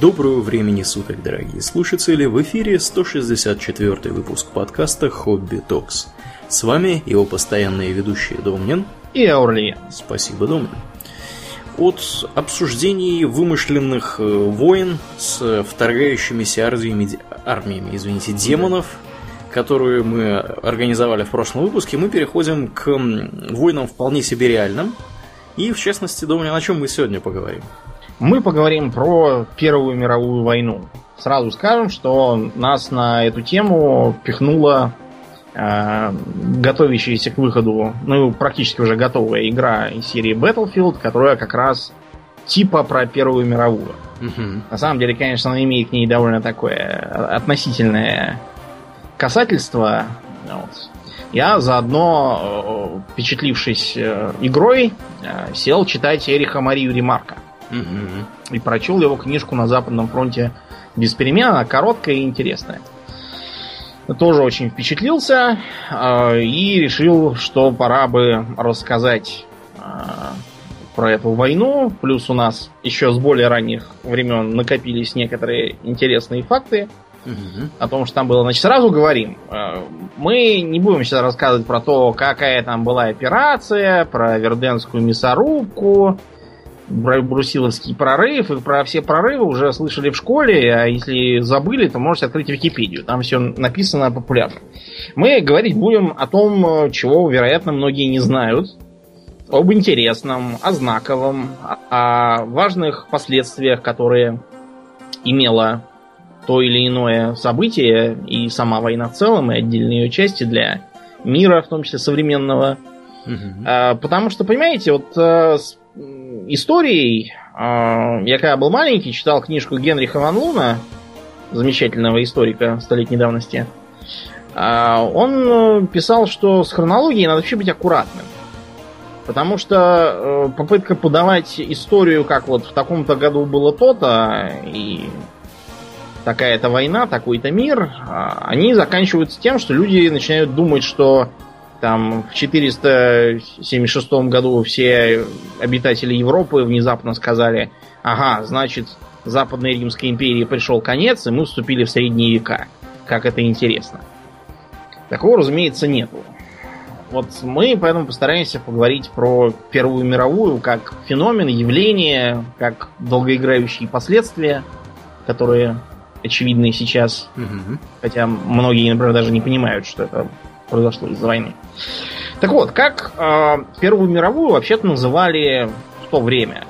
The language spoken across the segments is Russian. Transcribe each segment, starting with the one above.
Доброго времени суток, дорогие слушатели! В эфире 164 выпуск подкаста «Хобби Токс». С вами его постоянные ведущие Домнин и Аурлиен. Спасибо, Домнин. От обсуждений вымышленных э, войн с вторгающимися армиями, армиями извините, демонов, которую мы организовали в прошлом выпуске, мы переходим к войнам вполне себе реальным. И, в частности, Домнин, о чем мы сегодня поговорим? Мы поговорим про Первую мировую войну. Сразу скажем, что нас на эту тему пихнула э, готовящаяся к выходу, ну, практически уже готовая игра из серии Battlefield, которая как раз типа про Первую мировую. Угу. На самом деле, конечно, она имеет к ней довольно такое относительное касательство. Вот. Я заодно, э, впечатлившись э, игрой, э, сел читать Эриха Марию Ремарка. Угу. И прочел его книжку на Западном фронте без перемен. Она короткая и интересная. Тоже очень впечатлился э, и решил, что пора бы рассказать э, про эту войну. Плюс у нас еще с более ранних времен накопились некоторые интересные факты угу. о том, что там было. Значит, сразу говорим, э, мы не будем сейчас рассказывать про то, какая там была операция, про Верденскую мясорубку, брусиловский прорыв, и про все прорывы уже слышали в школе, а если забыли, то можете открыть Википедию, там все написано популярно. Мы говорить будем о том, чего, вероятно, многие не знают, об интересном, о знаковом, о важных последствиях, которые имело то или иное событие, и сама война в целом, и отдельные ее части для мира, в том числе современного. Угу. Потому что, понимаете, вот э, историей. А, я когда был маленький, читал книжку Генриха Ван Луна, замечательного историка столетней давности. А, он э, писал, что с хронологией надо вообще быть аккуратным. Потому что э, попытка подавать историю, как вот в таком-то году было то-то, и такая-то война, такой-то мир, а, они заканчиваются тем, что люди начинают думать, что там в 476 году все обитатели Европы внезапно сказали, ага, значит, Западной Римской империи пришел конец, и мы вступили в средние века. Как это интересно. Такого, разумеется, нету. Вот мы поэтому постараемся поговорить про Первую мировую как феномен, явление, как долгоиграющие последствия, которые очевидны сейчас. Угу. Хотя многие, например, даже не понимают, что это произошло из-за войны. Так вот, как э, Первую мировую вообще-то называли в то время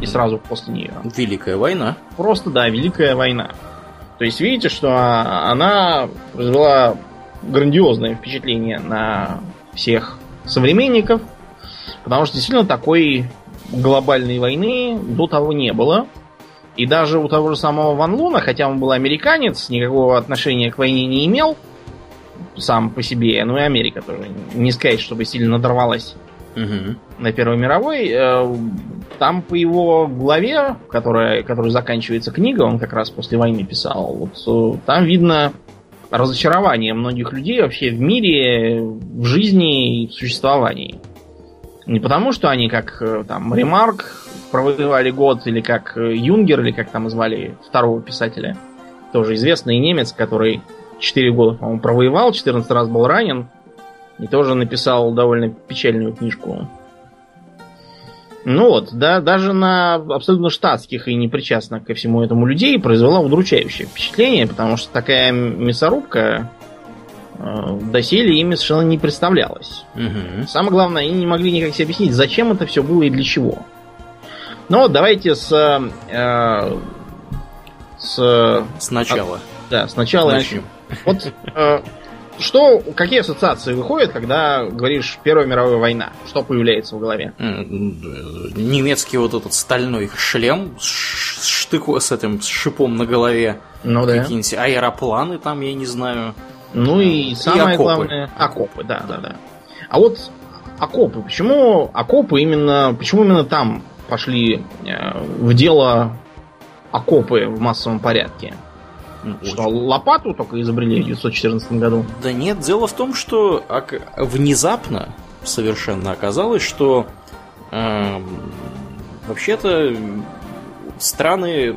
и сразу после нее? Великая война. Просто, да, Великая война. То есть видите, что она произвела грандиозное впечатление на всех современников, потому что действительно такой глобальной войны до того не было. И даже у того же самого Ван Луна, хотя он был американец, никакого отношения к войне не имел, сам по себе, ну и Америка тоже. Не сказать, чтобы сильно надорвалась угу. на Первой мировой. Э, там по его главе, которая, которая заканчивается книга, он как раз после войны писал, вот э, там видно разочарование многих людей вообще в мире, в жизни и в существовании. Не потому, что они как э, там Ремарк провоевали год, или как Юнгер, или как там звали второго писателя, тоже известный немец, который 4 года, по-моему, провоевал, 14 раз был ранен. И тоже написал довольно печальную книжку. Ну вот, да, даже на абсолютно штатских и непричастных ко всему этому людей произвела удручающее впечатление, потому что такая мясорубка э, доселе ими совершенно не представлялась. Угу. Самое главное, они не могли никак себе объяснить, зачем это все было и для чего. Ну вот, давайте с... Э, с... Сначала. Да, сначала начнем. Вот э, что, какие ассоциации выходят, когда говоришь Первая мировая война? Что появляется в голове? Немецкий вот этот стальной шлем с штыку с этим с шипом на голове. Ну да. Какие-нибудь аэропланы там, я не знаю. Ну и, и самое окопы. главное, окопы, да, да, да. А вот окопы, почему окопы именно, почему именно там пошли э, в дело окопы в массовом порядке? Что, лопату только изобрели в 1914 году? Да нет, дело в том, что внезапно совершенно оказалось, что э, вообще-то страны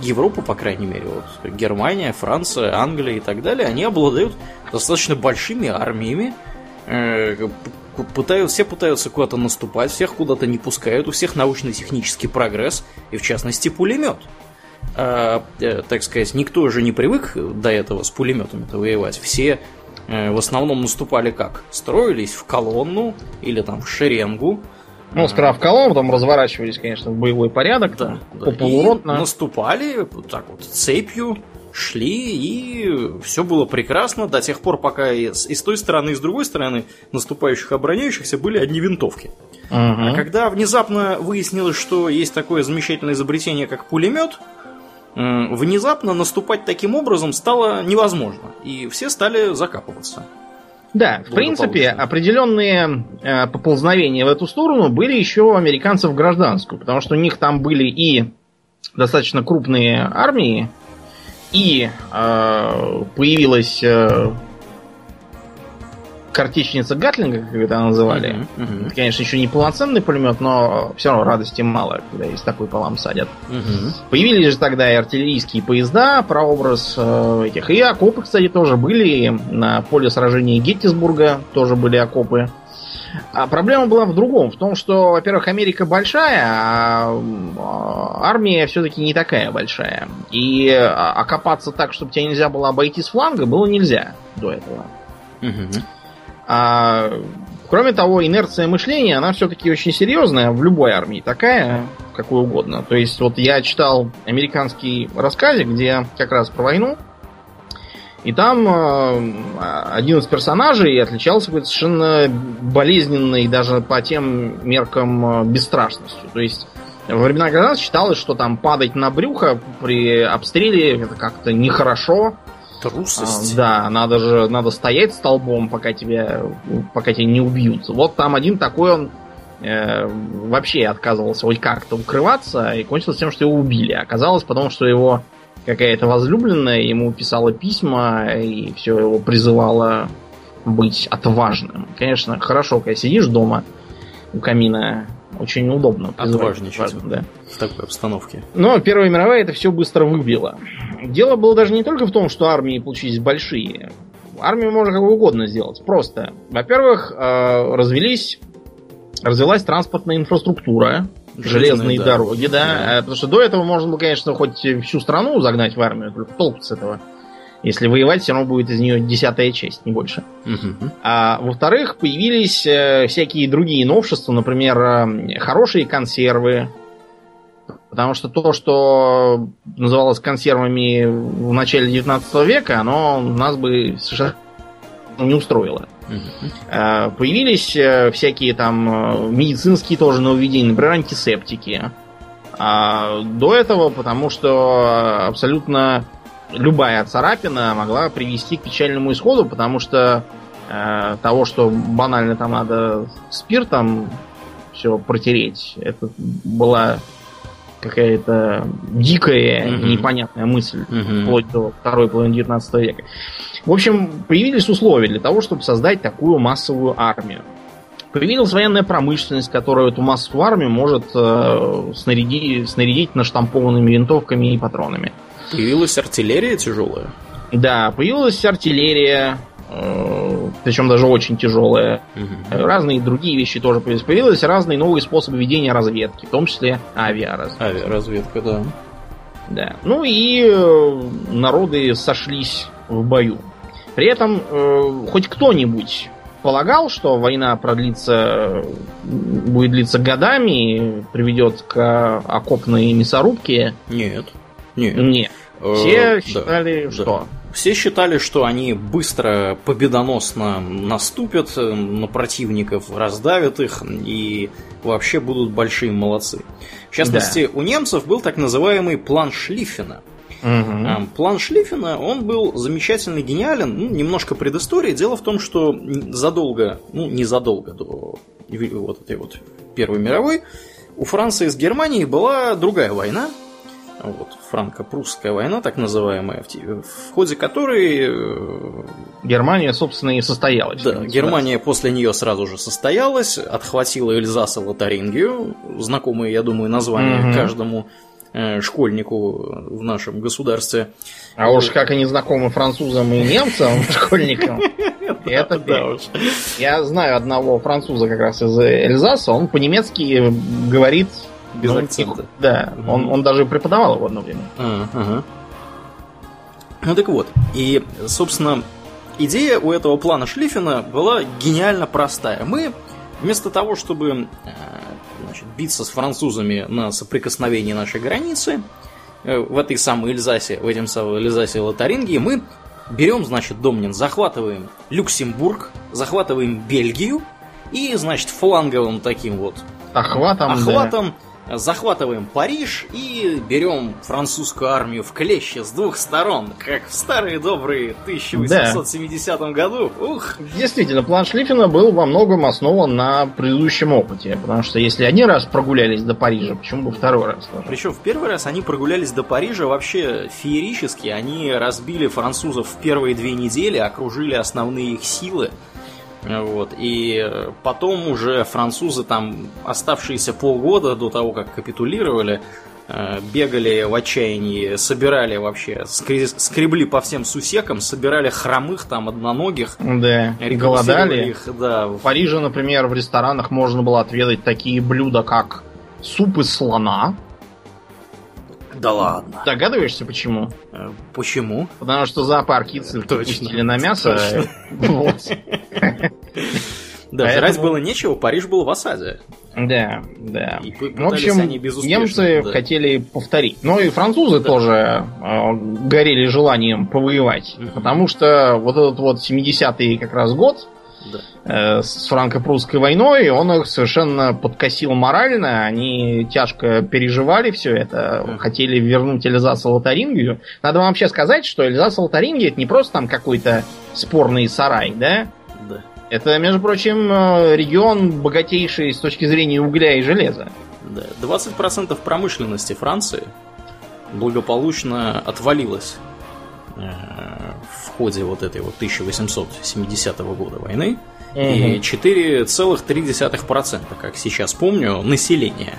Европа, по крайней мере, вот Германия, Франция, Англия и так далее, они обладают достаточно большими армиями, э, пытают, все пытаются куда-то наступать, всех куда-то не пускают, у всех научно-технический прогресс, и в частности пулемет. А, э, так сказать, никто же не привык до этого с пулеметами-то воевать. Все э, в основном наступали как? Строились в колонну или там в шеренгу, ну, сперва в колонну, потом разворачивались, конечно, в боевой порядок, да, да. полуротно. И наступали так вот цепью, шли, и все было прекрасно до тех пор, пока и с, и с той стороны, и с другой стороны наступающих обороняющихся были одни винтовки. Угу. А когда внезапно выяснилось, что есть такое замечательное изобретение, как пулемет, внезапно наступать таким образом стало невозможно, и все стали закапываться. Да, в принципе, определенные э, поползновения в эту сторону были еще у американцев гражданскую, потому что у них там были и достаточно крупные армии, и э, появилась э, картечница Гатлинга, как это называли. Uh-huh, uh-huh. Это, конечно, еще не полноценный пулемет, но все равно радости мало, когда из такой по вам садят. Uh-huh. Появились же тогда и артиллерийские поезда, прообраз э, этих. И окопы, кстати, тоже были. На поле сражения Геттисбурга тоже были окопы. А проблема была в другом, в том, что, во-первых, Америка большая, а, а армия все-таки не такая большая. И а, окопаться так, чтобы тебя нельзя было обойти с фланга, было нельзя до этого. Угу. А, кроме того, инерция мышления, она все-таки очень серьезная в любой армии, такая, какой угодно. То есть, вот я читал американский рассказик, где как раз про войну, и там э, один из персонажей отличался какой-то совершенно болезненной даже по тем меркам э, бесстрашностью. То есть во времена гражданства считалось, что там падать на брюхо при обстреле это как-то нехорошо. Трусость. А, да, надо же, надо стоять столбом, пока тебя, пока тебя не убьют. Вот там один такой, он э, вообще отказывался хоть как-то укрываться, и кончилось тем, что его убили. Оказалось потому, что его какая-то возлюбленная ему писала письма и все его призывала быть отважным. Конечно, хорошо, когда сидишь дома у камина очень удобно. Отважничать да. в такой обстановке. Но Первая мировая это все быстро выбила. Дело было даже не только в том, что армии получились большие. Армию можно как угодно сделать. Просто, во-первых, э, развелись, развелась транспортная инфраструктура, железные, да. дороги, да. да. Потому что до этого можно было, конечно, хоть всю страну загнать в армию, только толк с этого. Если воевать, все равно будет из нее десятая часть, не больше. Угу. А во-вторых, появились э, всякие другие новшества, например, э, хорошие консервы. Потому что то, что называлось консервами в начале 19 века, оно нас бы совершенно не устроило. Угу. Появились всякие там медицинские тоже нововведения, например, антисептики. А до этого, потому что абсолютно любая царапина могла привести к печальному исходу, потому что э, того, что банально там надо спиртом все протереть, это была какая-то дикая, mm-hmm. непонятная мысль, mm-hmm. вплоть до второй половины 19 века. В общем, появились условия для того, чтобы создать такую массовую армию. Появилась военная промышленность, которая эту массовую армию может э, снарядить, снарядить наштампованными винтовками и патронами. Появилась артиллерия тяжелая? Да, появилась артиллерия, э, причем даже очень тяжелая. Угу. Разные другие вещи тоже появились. Появились разные новые способы ведения разведки, в том числе авиаразведка. Авиаразведка, да. Да. Ну и э, народы сошлись в бою. При этом э, хоть кто-нибудь полагал, что война продлится, будет длиться годами, приведет к окопной мясорубке? Нет. Нет. Нет. Э, Все считали, да, что? Да. Все считали, что они быстро, победоносно наступят э, на противников, раздавят их и вообще будут большие молодцы. В частности, да. у немцев был так называемый план Шлиффена. Угу. План Шлиффена, он был замечательно гениален, ну, немножко предыстории. Дело в том, что задолго, ну, незадолго до вот этой вот Первой мировой, у Франции с Германией была другая война, вот, франко-прусская война, так называемая, в ходе которой... Э, Германия, собственно, и состоялась. Да, Германия после нее сразу же состоялась, отхватила Эльзас и Лотарингию, знакомые, я думаю, названия угу. каждому. э, школьнику в нашем государстве. А уж как они знакомы французам и немцам, школьникам, это да уж. Я знаю одного француза как раз из Эльзаса, он по-немецки говорит без ну, акцента. Да, mm он, он даже преподавал его одно время. Uh-huh. Ну так вот, и, собственно, идея у этого плана Шлиффена была гениально простая. Мы вместо того, чтобы э, значит, биться с французами на соприкосновении нашей границы, э, в этой самой Эльзасе, в этом самом Эльзасе Лотарингии, мы берем, значит, Домнин, захватываем Люксембург, захватываем Бельгию и, значит, фланговым таким вот охватом, охватом да захватываем Париж и берем французскую армию в клещи с двух сторон, как в старые добрые 1870 да. году. Ух! Действительно, план Шлиффена был во многом основан на предыдущем опыте, потому что если один раз прогулялись до Парижа, почему бы второй раз? Тоже? Причем в первый раз они прогулялись до Парижа вообще феерически, они разбили французов в первые две недели, окружили основные их силы, вот. И потом уже французы, там оставшиеся полгода до того, как капитулировали, э, бегали в отчаянии, собирали вообще, скребли по всем сусекам, собирали хромых, там, одноногих. Да, голодали. Их, да. В Париже, например, в ресторанах можно было отведать такие блюда, как суп из слона, да ладно. Догадываешься, почему? Э, почему? Потому что зоопарки цирк пустили на мясо. Вот. Да, Поэтому... жрать было нечего, Париж был в осаде. Да, да. И в общем, они немцы да. хотели повторить. Ну и французы да. тоже э, горели желанием повоевать. Потому что вот этот вот 70-й как раз год, да. Э, с франко-прусской войной, он их совершенно подкосил морально, они тяжко переживали все это, mm. хотели вернуть Эльзас-Лотарингию. Надо вам вообще сказать, что Эльзас-Лотарингия это не просто там какой-то спорный сарай, да? Да. Это, между прочим, э, регион богатейший с точки зрения угля и железа. Да. 20% промышленности Франции благополучно отвалилось э, ходе вот этой вот 1870 года войны. Угу. И 4,3%, как сейчас помню, населения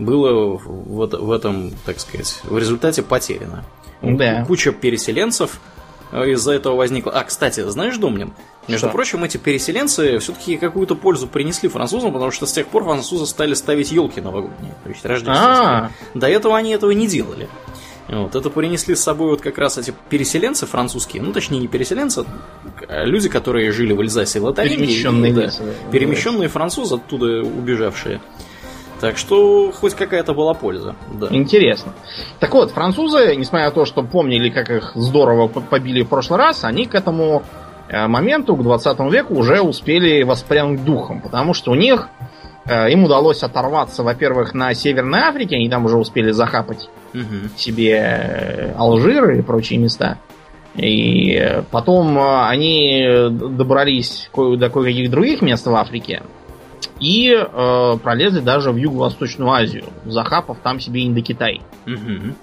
было в, в этом, так сказать, в результате потеряно. Да. Куча переселенцев э, из-за этого возникла. А, кстати, знаешь, Домнин, между что? прочим, эти переселенцы все-таки какую-то пользу принесли французам, потому что с тех пор французы стали ставить елки новогодние, то есть рождественские. А-а-а. До этого они этого не делали. Вот, это принесли с собой вот как раз эти переселенцы французские, ну точнее не переселенцы, а люди, которые жили в Эльзасе и Лотаринге. Перемещенные, да, перемещенные французы, оттуда убежавшие. Так что хоть какая-то была польза. Да. Интересно. Так вот, французы, несмотря на то, что помнили, как их здорово побили в прошлый раз, они к этому э, моменту, к 20 веку, уже успели воспрянуть духом, потому что у них им удалось оторваться, во-первых, на Северной Африке, они там уже успели захапать угу. себе э, Алжир и прочие места. И потом э, они добрались до кое-каких других мест в Африке и э, пролезли даже в Юго-Восточную Азию, захапав там себе Индокитай. Угу.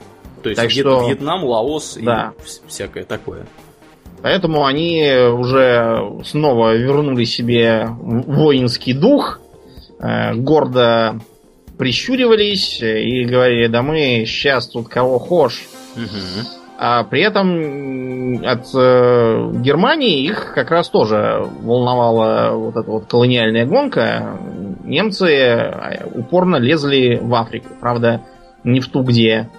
То есть так Вьет, что... Вьетнам, Лаос да. и всякое такое. Поэтому они уже снова вернули себе воинский дух, э, гордо прищуривались и говорили, да мы сейчас тут кого хошь. Угу. А при этом от э, Германии их как раз тоже волновала вот эта вот колониальная гонка. Немцы э, упорно лезли в Африку. Правда, не в ту, где,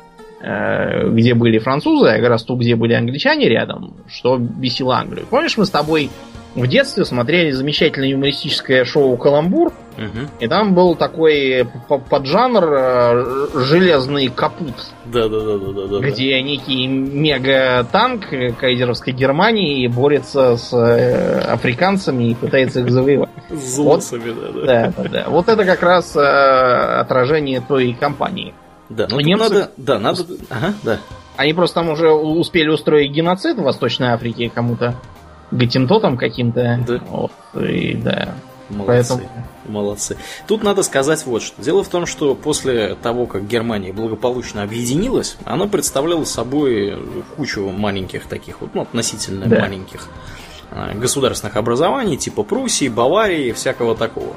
э, где были французы, а как раз ту, где были англичане рядом, что бесило Англию. Помнишь, мы с тобой в детстве смотрели замечательное юмористическое шоу «Каламбур», угу. и там был такой поджанр э, «Железный капут». Да-да-да. Где некий мега-танк кайзеровской Германии борется с э, африканцами и пытается их завоевать. С вот, да, да. Да, да, Вот это как раз э, отражение той компании. Да, но немцы... надо... Да, надо... Ага, да. Они просто там уже успели устроить геноцид в Восточной Африке кому-то гатентотом каким-то. Да. Вот, и да. Молодцы. Поэтому... Молодцы. Тут надо сказать вот что. Дело в том, что после того, как Германия благополучно объединилась, она представляла собой кучу маленьких таких вот, ну, относительно да. маленьких а, государственных образований, типа Пруссии, Баварии, всякого такого.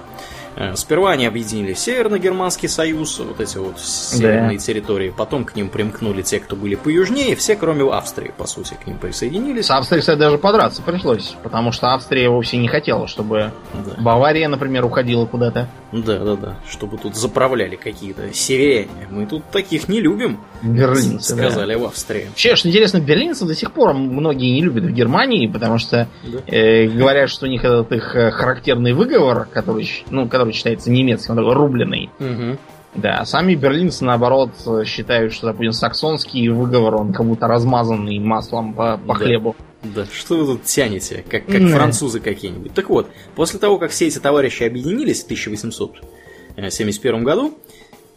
Э, Сперва они объединили Северно-Германский союз, вот эти вот северные территории. Потом к ним примкнули те, кто были поюжнее. Все, кроме Австрии, по сути, к ним присоединились. С Австрией, кстати, даже подраться пришлось. Потому что Австрия вовсе не хотела, чтобы Да. Бавария, например, уходила куда-то. Да, да, да. Чтобы тут заправляли какие-то северяне. Мы тут таких не любим, Берлинцы, да. сказали в Австрии. Вообще, что интересно, берлинцев до сих пор многие не любят в Германии, потому что Да. э, говорят, что у них этот их э, характерный выговор, который, ну, который считается немецким, он рубленый. Мгм. Да, а сами берлинцы, наоборот, считают, что, допустим, саксонский выговор, он как будто размазанный маслом по, по Да. хлебу. Да, что вы тут тянете, как, как Да. французы какие-нибудь. Так вот, после того, как все эти товарищи объединились в 1871 году,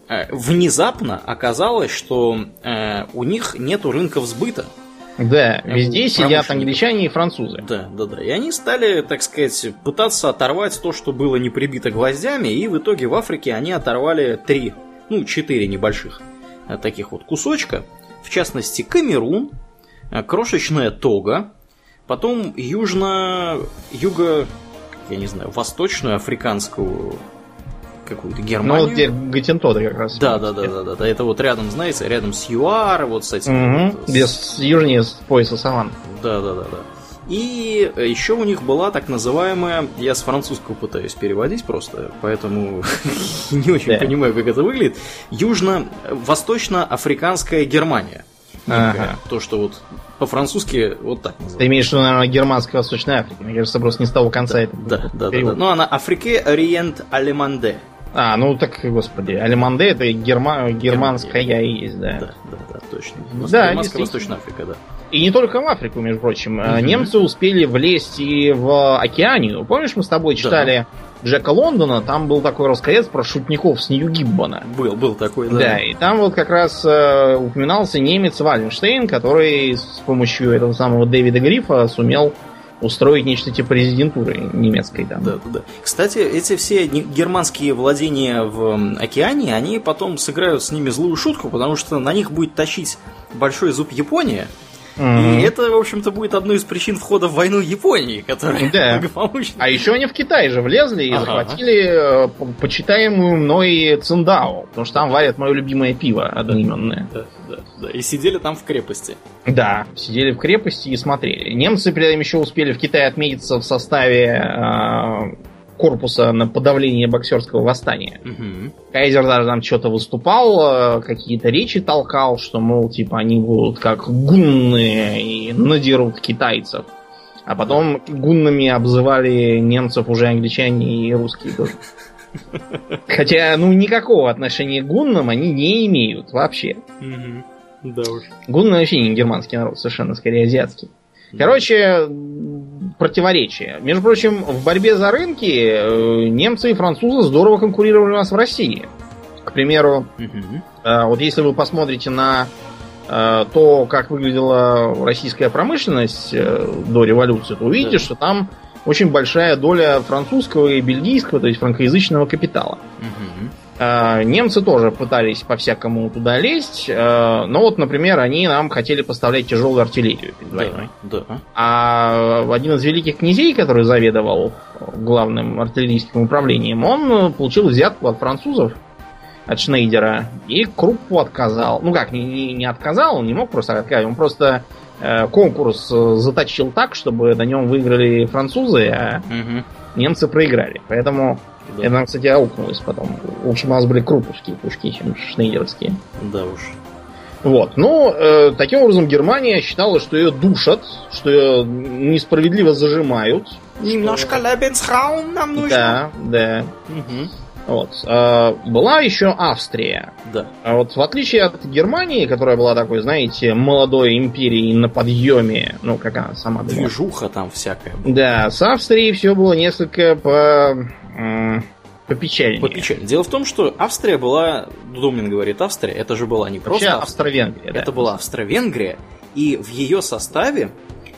э, внезапно оказалось, что э, у них нету рынков сбыта. Да, Э, везде сидят англичане и французы. Да, да, да. И они стали, так сказать, пытаться оторвать то, что было не прибито гвоздями, и в итоге в Африке они оторвали три, ну, четыре небольших э, таких вот кусочка. В частности, Камерун, э, крошечная Тога, потом южно... юго... я не знаю, восточную африканскую какую-то Ну, Германию. вот где Гатентода как раз. Да, да, да, да, да. Это вот рядом, знаете, рядом с ЮАР, вот с этим. Мгм. вот, с- Без южнее с пояса саван. Да, да, да, да. И еще у них была так называемая, я с французского пытаюсь переводить просто, поэтому не очень понимаю, как это выглядит. Южно-восточно-африканская Германия. Ага. То, что вот по-французски вот так Ты называется. имеешь в виду, наверное, германская Восточная Африка. Мне кажется, просто не с того конца это. Да, да, да, да. Ну, она Африке Ориент Алеманде. А, ну так, господи, Алиманде это герма... германская и есть, да. Да, да, да, точно. Да, Германская. Восточная Африка, да. И не только в Африку, между прочим. Мгм. Немцы успели влезть и в Океанию. Помнишь, мы с тобой читали Джека Лондона? Там был такой рассказец про шутников с Нью-Гиббона. Был, был такой, да. Да. и там вот как раз э, упоминался немец Валенштейн, который с помощью этого самого Дэвида Грифа сумел устроить нечто типа резидентуры немецкой там. Да, да, да. Кстати, эти все германские владения в океане, они потом сыграют с ними злую шутку, потому что на них будет тащить большой зуб Япония. Мгм. И это, в общем-то, будет одной из причин входа в войну Японии, которая Да. благополучно. А еще они в Китай же влезли и Ага. захватили э, по- почитаемую мной Циндао, потому что там варят мое любимое пиво одноименное. Да, да, да. И сидели там в крепости. Да, сидели в крепости и смотрели. Немцы при этом еще успели в Китае отметиться в составе э, корпуса на подавление боксерского восстания. Мгм. Кайзер даже там что-то выступал, э, какие-то речи толкал, что, мол, типа, они будут как гунны и надерут китайцев. А потом гуннами обзывали немцев уже англичане и русские тоже. Хотя, ну, никакого отношения к гуннам они не имеют вообще. Мгм. Да уж. Гунны вообще не германский народ, совершенно скорее азиатский. Короче, противоречия. Между прочим, в борьбе за рынки э, немцы и французы здорово конкурировали у нас в России. К примеру, э, вот если вы посмотрите на э, то, как выглядела российская промышленность до революции, то увидите, Да. что там очень большая доля французского и бельгийского, то есть франкоязычного капитала. Мгм. Э, Немцы тоже пытались по-всякому туда лезть, э, но вот, например, они нам хотели поставлять тяжелую артиллерию перед войной. Да, да. А один из великих князей, который заведовал главным артиллерийским управлением, он получил взятку от французов, от Шнейдера, и Круппу отказал. Ну как, не, не- не отказал, он не мог просто отказать, он просто э, конкурс заточил так, чтобы на нем выиграли французы, а Мгм. немцы проиграли. Поэтому Да. это нам, кстати, аукнулось потом. Лучше у нас были крупповские пушки, чем шнейдеровские. Да уж. Вот. Ну, э, таким образом, Германия считала, что ее душат, что ее несправедливо зажимают. Немножко Лебенсраум нам нужно. Да, да. Мгм. Вот. Э, была еще Австрия. Да. А вот в отличие от Германии, которая была такой, знаете, молодой империей на подъеме, ну, как она сама. Движуха там всякая. Да, с Австрией все было несколько по... м, попечальнее. Попечально. Дело в том, что Австрия была, Домнин говорит Австрия, это же была не Вообще просто Австрия, Австро-Венгрия, да. это была Австро-Венгрия, и в ее составе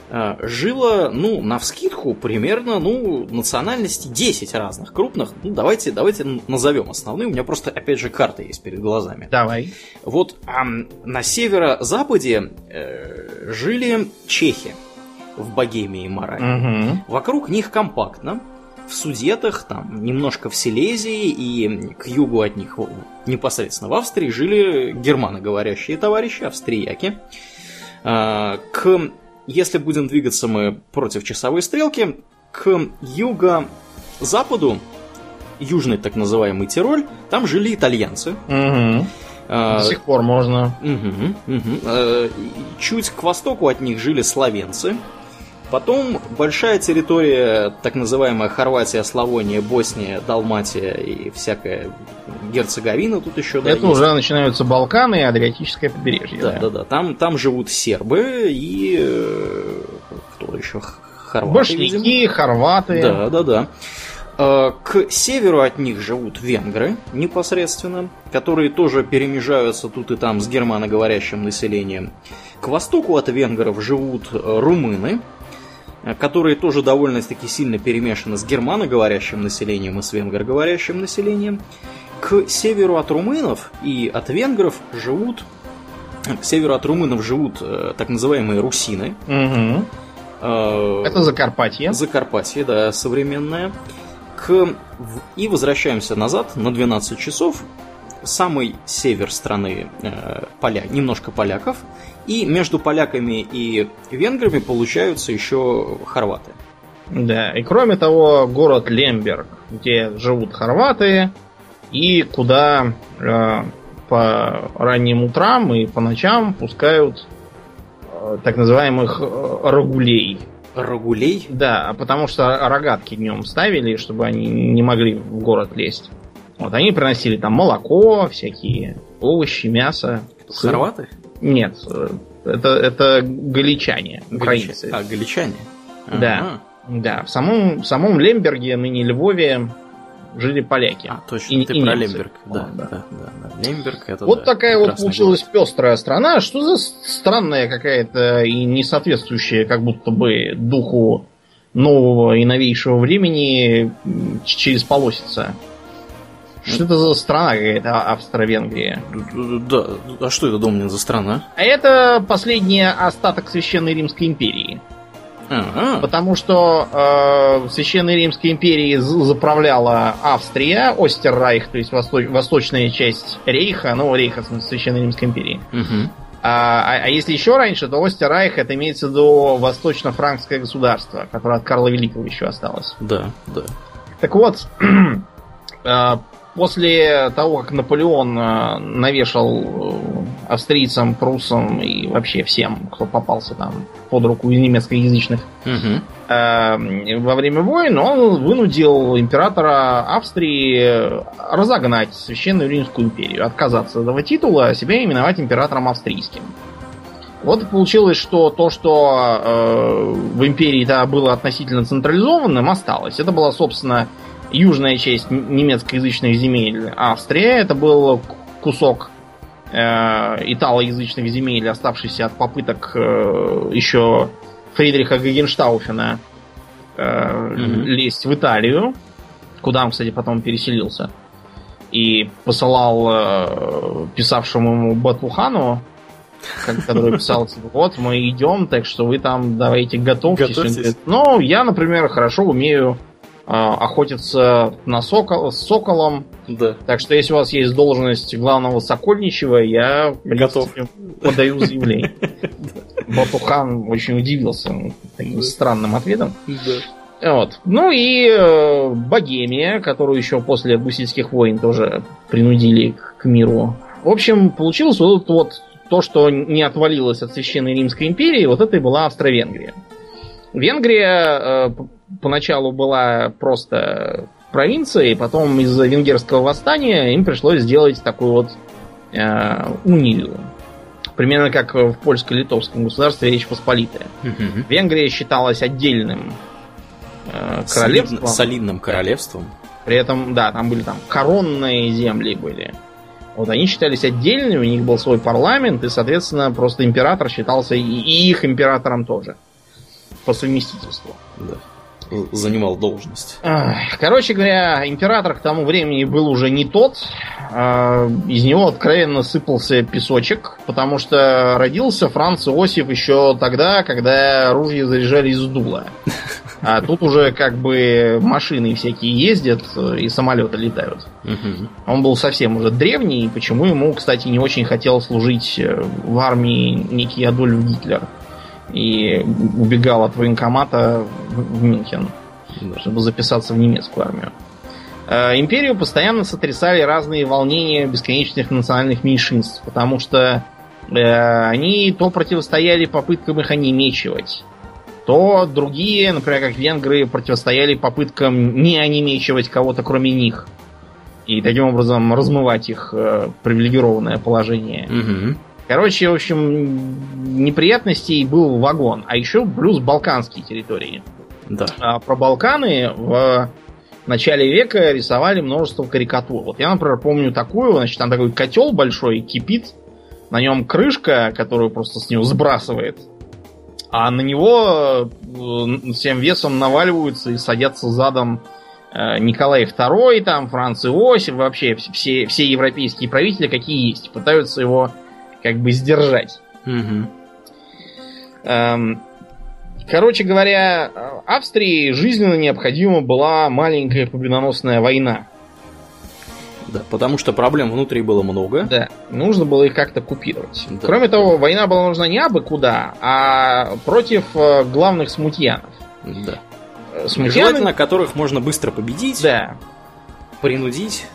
э, жило, ну, навскидку, примерно, ну, национальностей 10 разных крупных. Ну, давайте, давайте назовем основные. У меня просто, опять же, карта есть перед глазами. Давай. Вот ам, на северо-западе э, жили чехи в Богемии и Моравии. Мгм. Вокруг них компактно в Судетах, там немножко в Силезии и к югу от них непосредственно в Австрии жили германоговорящие товарищи, австрияки. А, к, если будем двигаться мы против часовой стрелки, к юго-западу, южный так называемый Тироль, там жили итальянцы. Угу. До сих пор можно. Угу, угу. Чуть к востоку от них жили словенцы. Потом большая территория, так называемая Хорватия, Славония, Босния, Далматия и всякая Герцеговина тут еще. Да, Это есть. уже начинаются Балканы и Адриатическое побережье. Да, да, да. да. Там, там живут сербы и э, кто еще? Хорваты. Башлики, видимо. хорваты. Да, да, да. Э, к северу от них живут венгры непосредственно, которые тоже перемежаются тут и там с германоговорящим населением. К востоку от венгров живут э, румыны, которые тоже довольно-таки сильно перемешаны с германоговорящим населением и с венгроговорящим населением. К северу от румынов и от венгров живут... К северу от румынов живут так называемые русины. Угу. Это Закарпатье. Закарпатье, да, современное к... И возвращаемся назад на 12 часов. Самый север страны э, поля... немножко поляков. И между поляками и венграми получаются еще хорваты. Да, и кроме того, город Лемберг, где живут хорваты, и куда э, по ранним утрам и по ночам пускают э, так называемых э, рогулей. Рогулей? Да, потому что рогатки днем ставили, чтобы они не могли в город лезть. Вот они приносили там молоко, всякие овощи, мясо. Хорваты? Нет, это, это галичане, украинцы. А, галичане? Да. Ага. Да, в самом, в самом Лемберге, ныне Львове, жили поляки. А, точно, и, ты и про немцы. Лемберг. Да, да, да, да, да. Лемберг это Вот да, такая вот получилась город. пестрая страна. Что за странная какая-то и не соответствующая как будто бы духу нового и новейшего времени через полосица. Что это за страна какая-то, а, Австро-Венгрия? Да, а что это, Домнин, за страна? А это последний остаток Священной Римской империи. Ага. Потому что э, в Священной Римской империи заправляла Австрия, Остеррайх, то есть восток, восточная часть Рейха, ну, Рейха, в Священной Римской империи. Угу. А, а если еще раньше, то Остеррайх это имеется в виду восточно-франкское государство, которое от Карла Великого еще осталось. Да, да. Так вот, э, после того, как Наполеон э, навешал э, австрийцам, пруссам и вообще всем, кто попался там под руку немецкоязычных угу. во время войн, он вынудил императора Австрии разогнать Священную Римскую империю, отказаться от этого титула, а себя именовать императором австрийским. Вот получилось, что то, что э, в империи да, было относительно централизованным, осталось. Это была, собственно, южная часть немецкоязычных земель Австрия. Это был кусок э, италоязычных земель, оставшийся от попыток э, еще Фридриха Гагенштауфена э, mm-hmm. лезть в Италию, куда он, кстати, потом переселился. И посылал э, писавшему ему Батухану, который писал, типа, вот мы идем, так что вы там давайте готовьтесь. Готовьтесь. Ну, я, например, хорошо умею а, охотиться на сокол, с соколом. Да. Так что если у вас есть должность главного сокольничего, я готов подаю заявление. Батухан очень удивился таким странным ответом. Вот. Ну и э, Богемия, которую еще после гусительских войн тоже принудили к, к миру. В общем, получилось вот, вот то, что не отвалилось от Священной Римской империи, вот это и была Австро-Венгрия. Венгрия э, поначалу была просто провинцией, потом из-за венгерского восстания им пришлось сделать такую вот э, унию. Примерно как в польско-литовском государстве Речь Посполитая. Угу. Венгрия считалась отдельным э, королевством. Солидным, солидным королевством. При этом, да, там были там коронные земли были. Вот они считались отдельными, у них был свой парламент, и, соответственно, просто император считался и, и их императором тоже. По совместительству. Да занимал должность. Короче говоря, император к тому времени был уже не тот. А, из него откровенно сыпался песочек, потому что родился Франц Иосиф еще тогда, когда оружие заряжали из дула. А тут уже как бы машины всякие ездят и самолеты летают. Мгм. Он был совсем уже древний, почему ему, кстати, не очень хотел служить в армии некий Адольф Гитлер. И убегал от военкомата в Мюнхен, Да. чтобы записаться в немецкую армию. Э, Империю постоянно сотрясали разные волнения бесконечных национальных меньшинств, потому что э, они то противостояли попыткам их онемечивать, то другие, например, как венгры, противостояли попыткам не онемечивать кого-то кроме них. И таким образом размывать их э, привилегированное положение. Мгм. Короче, в общем, неприятностей был вагон. А еще плюс балканские территории. Да. А про Балканы в начале века рисовали множество карикатур. Вот я, например, помню такую, значит, там такой котел большой кипит, на нем крышка, которую просто с него сбрасывает, а на него э, всем весом наваливаются и садятся задом э, Николай II, там, Франц Иосиф, вообще вс- все, все европейские правители, какие есть, пытаются его как бы сдержать. Мгм. Эм, Короче говоря, Австрии жизненно необходима была маленькая победоносная война. Да, потому что проблем внутри было много. Да, нужно было их как-то купировать. Да. Кроме того, война была нужна не абы куда, а против э, главных смутьянов. Да. Э, Смутьяны, Желательно, которых можно быстро победить, да, принудить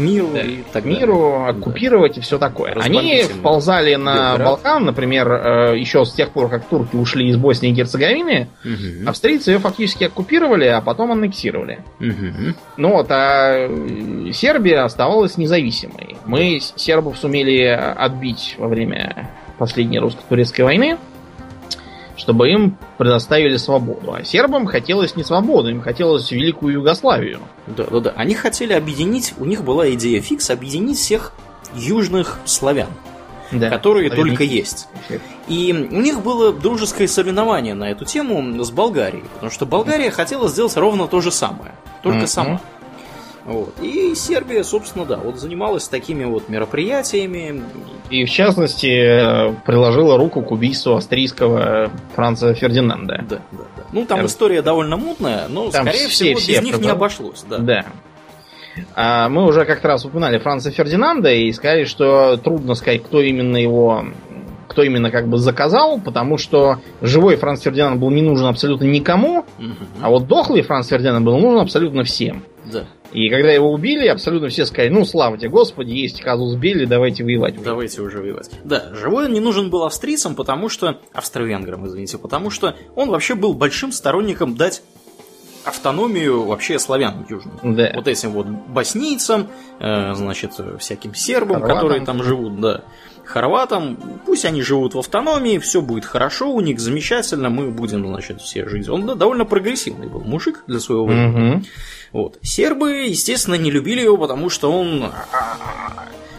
миру да, и так к миру, далее. оккупировать и все такое. Они вползали на Белград. Балкан, например, э, еще с тех пор, как турки ушли из Боснии и Герцеговины, Да. Мгм. австрийцы ее фактически оккупировали, а потом аннексировали. Мгм. Ну вот, а э, Сербия оставалась независимой. Мы сербов сумели отбить во время последней русско-турецкой войны, чтобы им предоставили свободу. А сербам хотелось не свободу, им хотелось великую Югославию. Да, да, да. Они хотели объединить, у них была идея фикс, объединить всех южных славян, Да, которые наверняка. только есть. И у них было дружеское соревнование на эту тему с Болгарией, потому что Болгария хотела сделать ровно то же самое, только Мгм. сама. Вот. И Сербия, собственно, да, вот занималась такими вот мероприятиями. И в частности э, приложила руку к убийству австрийского Франца Фердинанда. Да, да, да. Ну, там Р- история довольно мутная, но, Там скорее все- всего, все без них не обошлось. Да. Да. А мы уже как раз упоминали Франца Фердинанда и сказали, что трудно сказать, кто именно его кто именно как бы заказал, потому что живой Франц Фердинанд был не нужен абсолютно никому, Мгм. а вот дохлый Франц Фердинанд был нужен абсолютно всем. Да. И когда его убили, абсолютно все сказали, ну, слава тебе, Господи, есть казус Белли, давайте воевать. уже». Давайте уже воевать. Да, живой он не нужен был австрийцам, потому что... Австро-венграм, извините, потому что он вообще был большим сторонником дать автономию вообще славянам южным. Да. Вот этим вот боснийцам, э, значит, всяким сербам, Хорватам. которые там живут, да. Хорватам, пусть они живут в автономии, все будет хорошо у них, замечательно, мы будем, значит, все жить. Он да, довольно прогрессивный был мужик для своего времени. Мгм. Вот. Сербы, естественно, не любили его, потому что он а,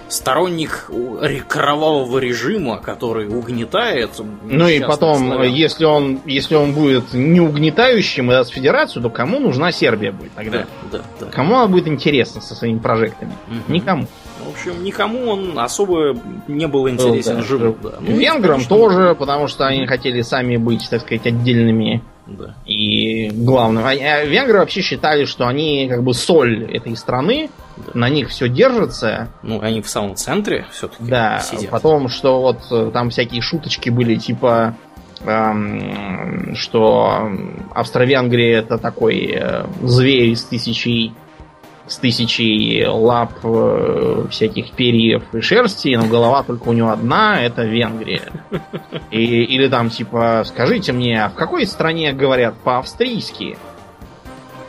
сторонник ре- кровавого режима, который угнетает. Ну и потом, славян. если он, если он будет не угнетающим и даст федерацию, то кому нужна Сербия будет тогда? Да, да, да. Кому она будет интересна со своими прожектами? Мгм. Никому. В общем, никому он особо не был интересен да, живым. Да. Ну, Венграм конечно, тоже, потому что они хотели сами быть, так сказать, отдельными Да. и главным. А- а венгры вообще считали, что они как бы соль этой страны, Да. на них все держится. Ну, они в самом центре все-таки Да, сидят. потом, что вот э, там всякие шуточки были, типа, эм, что Австро-Венгрия это такой э, зверь с тысячей с тысячей лап, э, всяких перьев и шерсти, но голова только у него одна, это Венгрия. И, или там типа, скажите мне, а в какой стране говорят по-австрийски?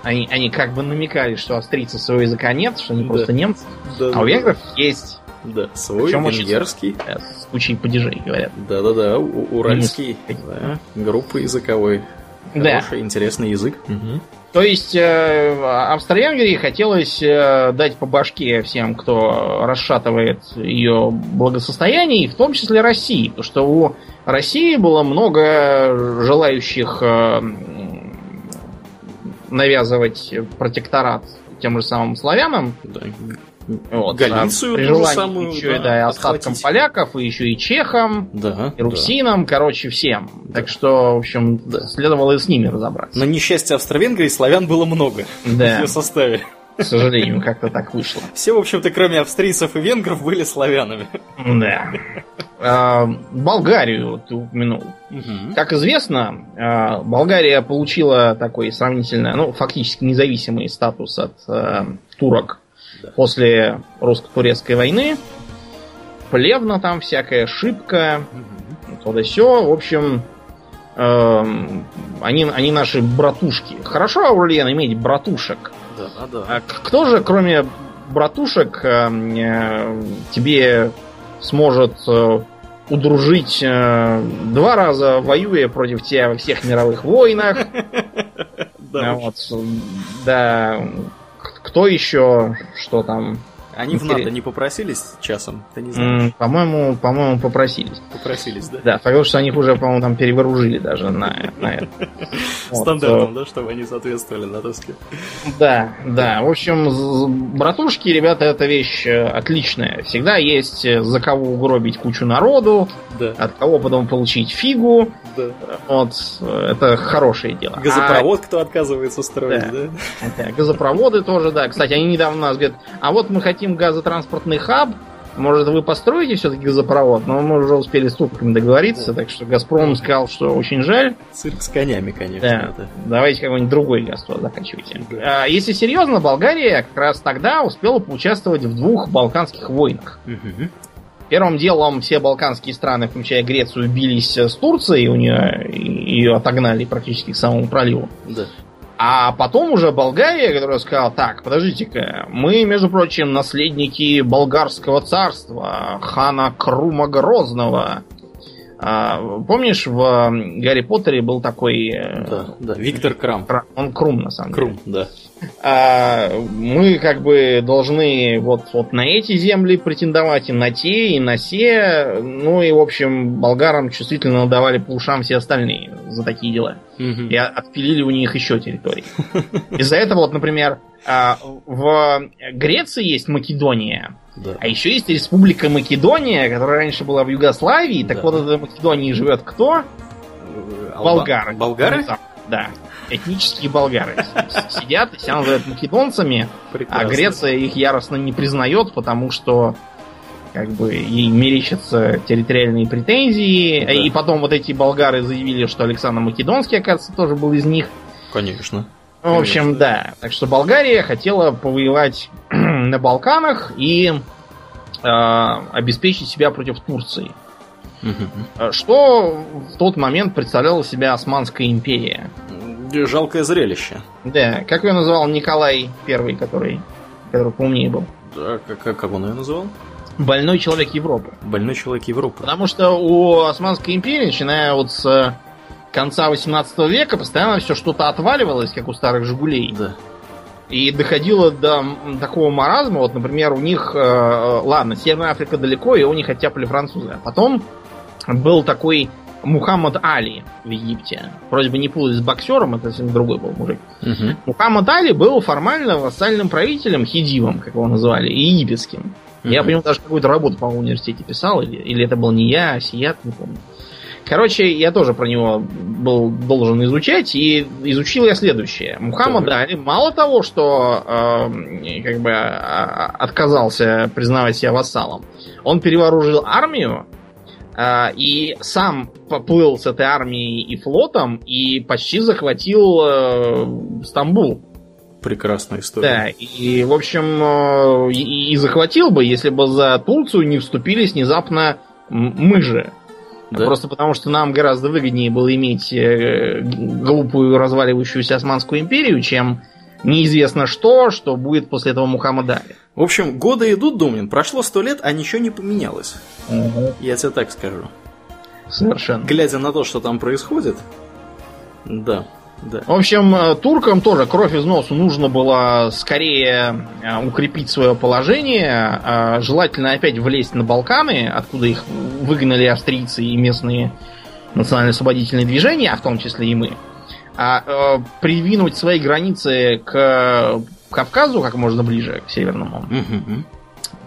Они, они как бы намекали, что австрийцев своего языка нет, что они Да. просто немцы. Да, А да, у венгров есть Да, свой Причем очень венгерский. э, с кучей падежей, говорят. Да-да-да, уральский. Да, группа языковой. Да. Хороший, интересный язык. То есть э, Австро-Венгрии хотелось э, дать по башке всем, кто расшатывает ее благосостояние, и в том числе России. Потому что у России было много желающих э, навязывать протекторат тем же самым славянам. Да. Вот, Галицию а ту же самую, еще и, да, да, остаткам поляков, и еще и чехам, Да. и русинам, короче, всем. Так что, в общем, следовало и с ними разобраться. На несчастье Австро-Венгрии славян было много в Да, ее составе. к сожалению, как-то так вышло. Все, в общем-то, кроме австрийцев и венгров, были славянами. Да. А, Болгарию ты упомянул. Как известно, а, Болгария получила такой сравнительно, ну, фактически независимый статус от э, турок Да. после русско-турецкой войны. Плевна там всякая, шибка, Мгм. то да сё. В общем, эм, они, они наши братушки. Хорошо, Аурлиен, иметь братушек. Да, да. А кто же, кроме братушек, эм, э, тебе сможет э, удружить э, два раза, воюя против тебя во всех мировых войнах? Да, А вот, да. Кто еще? Что там? Они в Интерес- НАТО не попросились часом? Ты не знаешь? По-моему, по-моему, попросились. Попросились, да? Да, факт, что они их уже, по-моему, там перевооружили даже на, на это. Вот, Стандартом, да, чтобы они соответствовали натовским. Да, да. В общем, братушки, ребята, это вещь э, отличная. Всегда есть э, за кого угробить кучу народу, Да, от кого потом получить фигу. да. Вот, э, это хорошее дело. Газопровод кто отказывается строить, Да. А, да, газопроводы тоже, да. Кстати, они недавно нас говорят, а вот мы хотим газотранспортный хаб, может, вы построите все-таки газопровод? Но мы уже успели с турками договориться, так что Газпром сказал, что очень жаль. Цирк с конями, конечно. Да, это. давайте какой-нибудь другой Газпром заканчивайте. Да. А, если серьезно, Болгария как раз тогда успела поучаствовать в двух балканских войнах. Мгм. Первым делом все балканские страны, включая Грецию, бились с Турцией, у нее ее отогнали практически к самому проливу. Да. А потом уже Болгария, которая сказала, так, подождите-ка, мы, между прочим, наследники болгарского царства, хана Крума Грозного. А, помнишь, в Гарри Поттере был такой... э, Да, да. Виктор Крам. Кра- Он Крум, на самом деле. Крум, да. А, мы как бы должны вот, вот на эти земли претендовать, и на те, и на се. Ну и, в общем, болгарам чувствительно давали по ушам все остальные за такие дела. Мгм. И от- отпилили у них еще территории. Из-за этого, вот, например, а, в Греции есть Македония, Да. а еще есть Республика Македония, которая раньше была в Югославии. Так Да. вот, в Македонии живет кто? Э, Алба- Болгары. Болгары? Да. Этнические болгары. Сидят и себя называют македонцами, а. Греция их яростно не признает, потому что как бы ей мерещатся территориальные претензии. Да. И потом вот эти болгары заявили, что Александр Македонский, оказывается, тоже был из них. Конечно. Ну, В общем, Конечно. да. Так что Болгария хотела повоевать на Балканах и э, обеспечить себя против Турции. Э, Что в тот момент представляла себя Османская империя. Жалкое зрелище. Да, как ее называл Николай Первый, который, который поумнее был. Да, как, как, он ее называл? Больной человек Европы. Больной человек Европы. Потому что у Османской империи, начиная вот с э, конца 18 века, постоянно все что-то отваливалось, как у старых Жигулей. Да. И доходило до такого маразма. Вот, например, у них, э, э, ладно, Северная Африка далеко, его не хотяпали французы. А потом был такой Мухаммад Али в Египте. Вроде бы не путать с боксером, это совсем другой был мужик. Мгм. Мухаммад Али был формально вассальным правителем, хидивом, как его называли, и египетским. Я Мгм. по нему даже какую-то работу, по-моему, в университете писал, или, или это был не я, а Сият, не помню. Короче, я тоже про него был должен изучать, и изучил я следующее. Мухаммад Так. Али мало того, что э, как бы а, а, отказался признавать себя вассалом, он перевооружил армию, и сам поплыл с этой армией и флотом, и почти захватил э, Стамбул. Прекрасная история. Да, и, в общем, э, и, захватил бы, если бы за Турцию не вступились внезапно мы же. Да. Просто потому, что нам гораздо выгоднее было иметь э, глупую разваливающуюся Османскую империю, чем неизвестно что, что будет после этого Мухаммада Али. В общем, годы идут, Домнин, прошло сто лет, а ничего не поменялось. Я тебе так скажу. Совершенно. Глядя на то, что там происходит. Да, да. В общем, э, туркам тоже кровь из носу нужно было скорее э, укрепить свое положение, э, желательно опять влезть на Балканы, откуда их выгнали австрийцы и местные национально-освободительные движения, а в том числе и мы, а э, придвинуть свои границы к Кавказу как можно ближе к северному.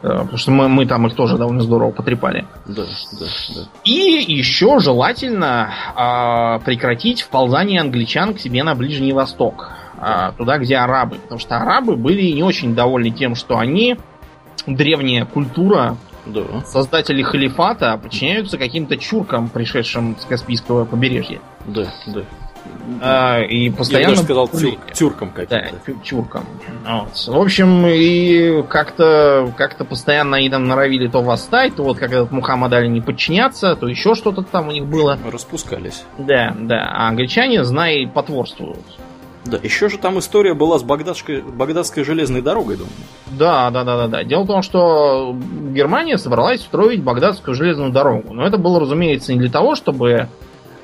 Э, Потому что мы, мы там их тоже довольно здорово потрепали. Да, да, да. И еще желательно а, прекратить вползание англичан к себе на Ближний Восток. а, туда, где арабы. Потому что арабы были не очень довольны тем, что они, древняя культура, Да. создатели халифата, подчиняются каким-то чуркам, пришедшим с Каспийского побережья. Да, да. А, и Я бы постоянно... сказал тюр- тюркам Да, каким-то. тю- тюркам. Вот. В общем, и как-то как постоянно они там норовили то восстать, то вот как этот Мухаммад Али не подчиняться, то еще что-то там у них было. Распускались. Да, да. А англичане, знай, потворствуют. Да, еще же там история была с Багдадской, Багдадской железной дорогой, думаю. Да, да, да, да, да. Дело в том, что Германия собралась строить Багдадскую железную дорогу. Но это было, разумеется, не для того, чтобы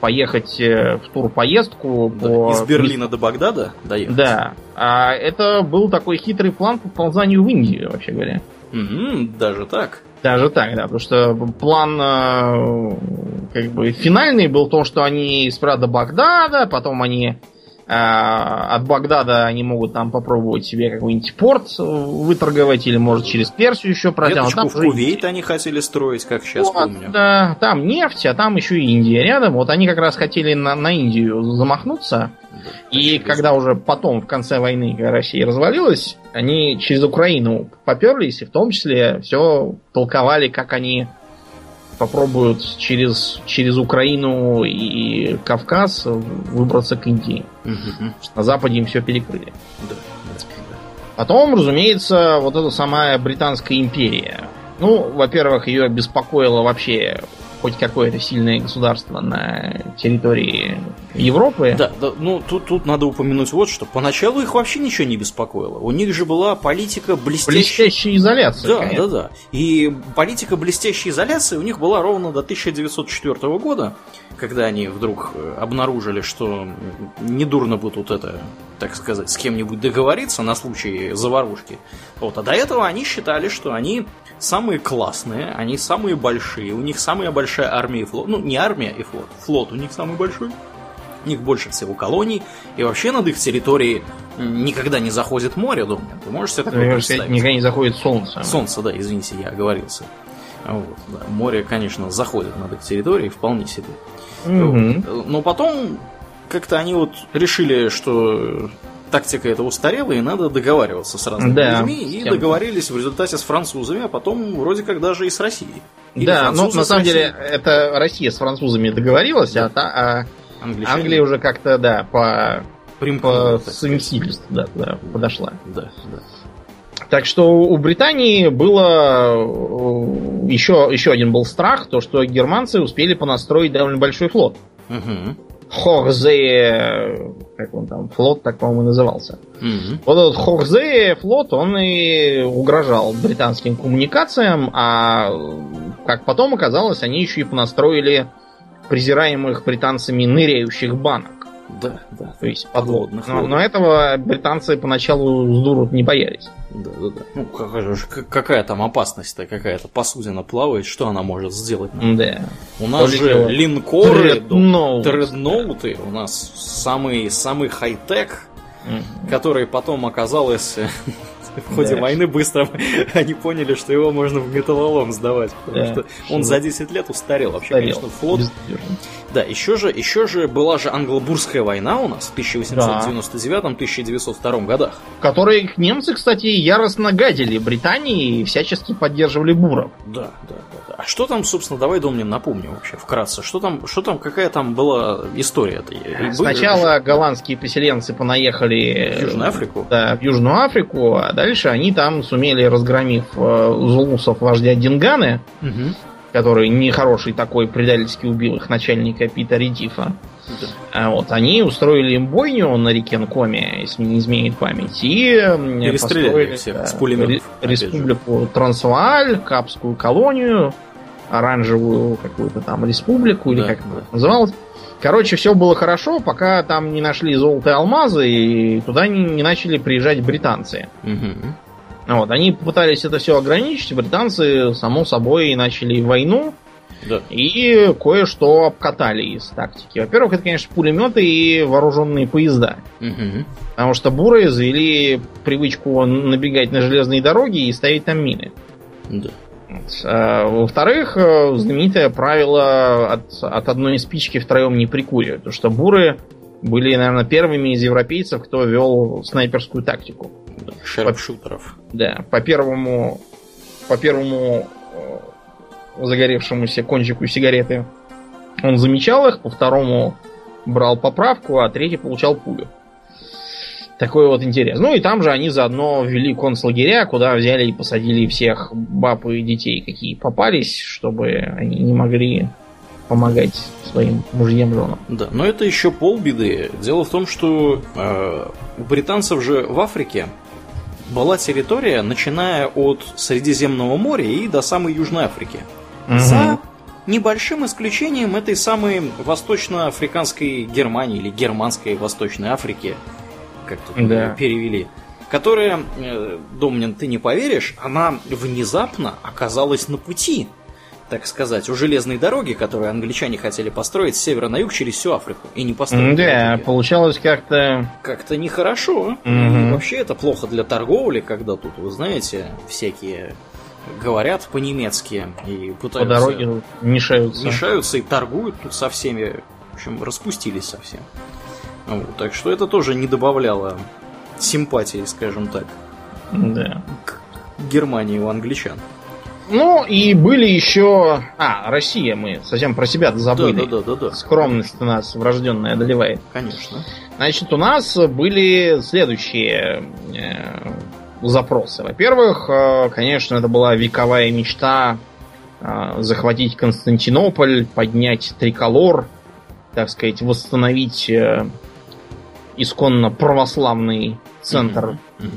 поехать э, в турпоездку Да, по... Из Берлина до Багдада доехать. Да. А это был такой хитрый план по ползанию в Индию, вообще говоря. Мгм, даже так. Даже так, да, потому что план э, как бы финальный был в том, что они сперва до Багдада, потом они от Багдада они могут там попробовать себе какой-нибудь порт выторговать, или может через Персию еще протянуть. Веточку в Кувейт они хотели строить, как сейчас Вот, помню. да, там нефть, а там еще и Индия рядом. Вот они как раз хотели на, на Индию замахнуться. Да, И когда уже потом, в конце войны, когда Россия развалилась, они через Украину поперлись, и в том числе все толковали, как они попробуют через, через Украину и Кавказ выбраться к Индии. Мгм, На Западе им все перекрыли. да. Потом, разумеется, вот эта самая Британская империя. Ну, во-первых, ее беспокоило вообще хоть какое-то сильное государство на территории Европы. Да, да, ну тут, тут надо упомянуть вот что. Поначалу их вообще ничего не беспокоило. У них же была политика блестящая. Блестящая изоляция. Да, конечно. да, да. И политика блестящей изоляции у них была ровно до 1904 года, когда они вдруг э, обнаружили, что недурно бы тут это, так сказать, с кем-нибудь договориться на случай заварушки. Вот, а до этого они считали, что они самые классные, они самые большие, у них самая большая армия и флот. Ну, не армия и флот, флот у них самый большой. У них больше всего колоний, и вообще над их территорией никогда не заходит море, думаю. Ты можешь себе такое представить? никогда не заходит солнце. Солнце, да, извините, я оговорился. Вот, да. Море, конечно, заходит над их территорией вполне себе. Вот. Но потом как-то они вот решили, что тактика эта устарела, и надо договариваться с разными Да, людьми, и кем-то. договорились в результате с французами, а потом вроде как даже и с Россией. Или Да, но французы на самом деле это Россия с французами договорилась, а, та- а Англичане Англия уже как-то, да, по, примкнули, по совместительству да, туда подошла. Да, да. Так что у Британии было э, еще, еще один был страх, то что германцы успели понастроить довольно большой флот. Мгм. Хорзе, как он там, флот так, по-моему, и назывался. Мгм. Вот этот Хорзе флот, он и угрожал британским коммуникациям, а как потом оказалось, они еще и понастроили презираемых британцами ныряющих банок. Да, да. То есть Подводных. Но, но этого британцы поначалу с дуру не боялись. Да, да, да. Ну, какая, же- какая там опасность-то какая-то посудина плавает, что она может сделать? нам? Да. У нас Только же линкоры, Дредноут. дредноуты, у нас самый, самый хай-тек, Мгм. который потом оказалось в ходе Да. войны быстро они поняли, что его можно в металлолом сдавать, потому Да. что он за 10 лет устарел. Вообще, Устарел. конечно, флот. Да, еще же, еще же была же англо-бурская война у нас в 1899-1902 годах. В которой немцы, кстати, яростно гадили Британии и всячески поддерживали буров. Да, да, да, да. А что там, собственно, давай, Домнин, напомню вообще вкратце. Что там, что там, какая там была история-то? Сначала голландские поселенцы понаехали В Южную Африку? Да, в Южную Африку, а дальше они там сумели, разгромив э, зулусов вождя Динганы, Мгм. который нехороший такой предательски убил их начальника Пита Редифа. Да. А вот они устроили им бойню на реке Нкоме, если не изменит память, и построили всех да, с пулеметов, же. республику Трансвааль, Капскую колонию, оранжевую какую-то там республику, или Да, как да. это называлось. Короче, все было хорошо, пока там не нашли золото и алмазы, и туда не, не начали приезжать британцы. Мгм. Вот, они попытались это все ограничить, британцы, само собой, начали войну. Да. И кое-что обкатали из тактики. Во-первых, это, конечно, пулеметы и вооруженные поезда. Мгм. Потому что буры завели привычку набегать на железные дороги и ставить там мины. Да. А, Во-вторых, э, знаменитое правило от, от одной спички втроем не прикуривать. Потому что буры были, наверное, первыми из европейцев, кто вел снайперскую тактику. Шерпшутеров. Да, по первому, по первому э, загоревшемуся кончику сигареты он замечал их, по второму брал поправку, а третий получал пулю. Такой вот интерес. Ну и там же они заодно ввели концлагеря, куда взяли и посадили всех баб и детей, какие попались, чтобы они не могли помогать своим мужьям женам. Да, но это еще полбеды. Дело в том, что э, у британцев же в Африке была территория, начиная от Средиземного моря и до самой Южной Африки. За небольшим исключением этой самой восточноафриканской Германии или германской Восточной Африки, как тут Да. перевели, которая, э, Домнин, ты не поверишь, она внезапно оказалась на пути, так сказать, у железной дороги, которую англичане хотели построить с севера на юг через всю Африку, и не построили. Да, получалось как-то... Как-то нехорошо. И вообще это плохо для торговли, когда тут, вы знаете, всякие говорят по-немецки и По пытаются... дороге тут мешаются. мешаются и торгуют тут со всеми. В общем, распустились совсем. Вот, так что это тоже не добавляло симпатии, скажем так, Да. к Германии у англичан. Ну, и были еще... А, Россия, мы совсем про себя забыли. Да, да, да, да, да. Скромность у нас врожденная одолевает. Конечно. Значит, у нас были следующие э, запросы. Во-первых, э, конечно, это была вековая мечта э, захватить Константинополь, поднять триколор, так сказать, восстановить э, исконно православный центр Мгм.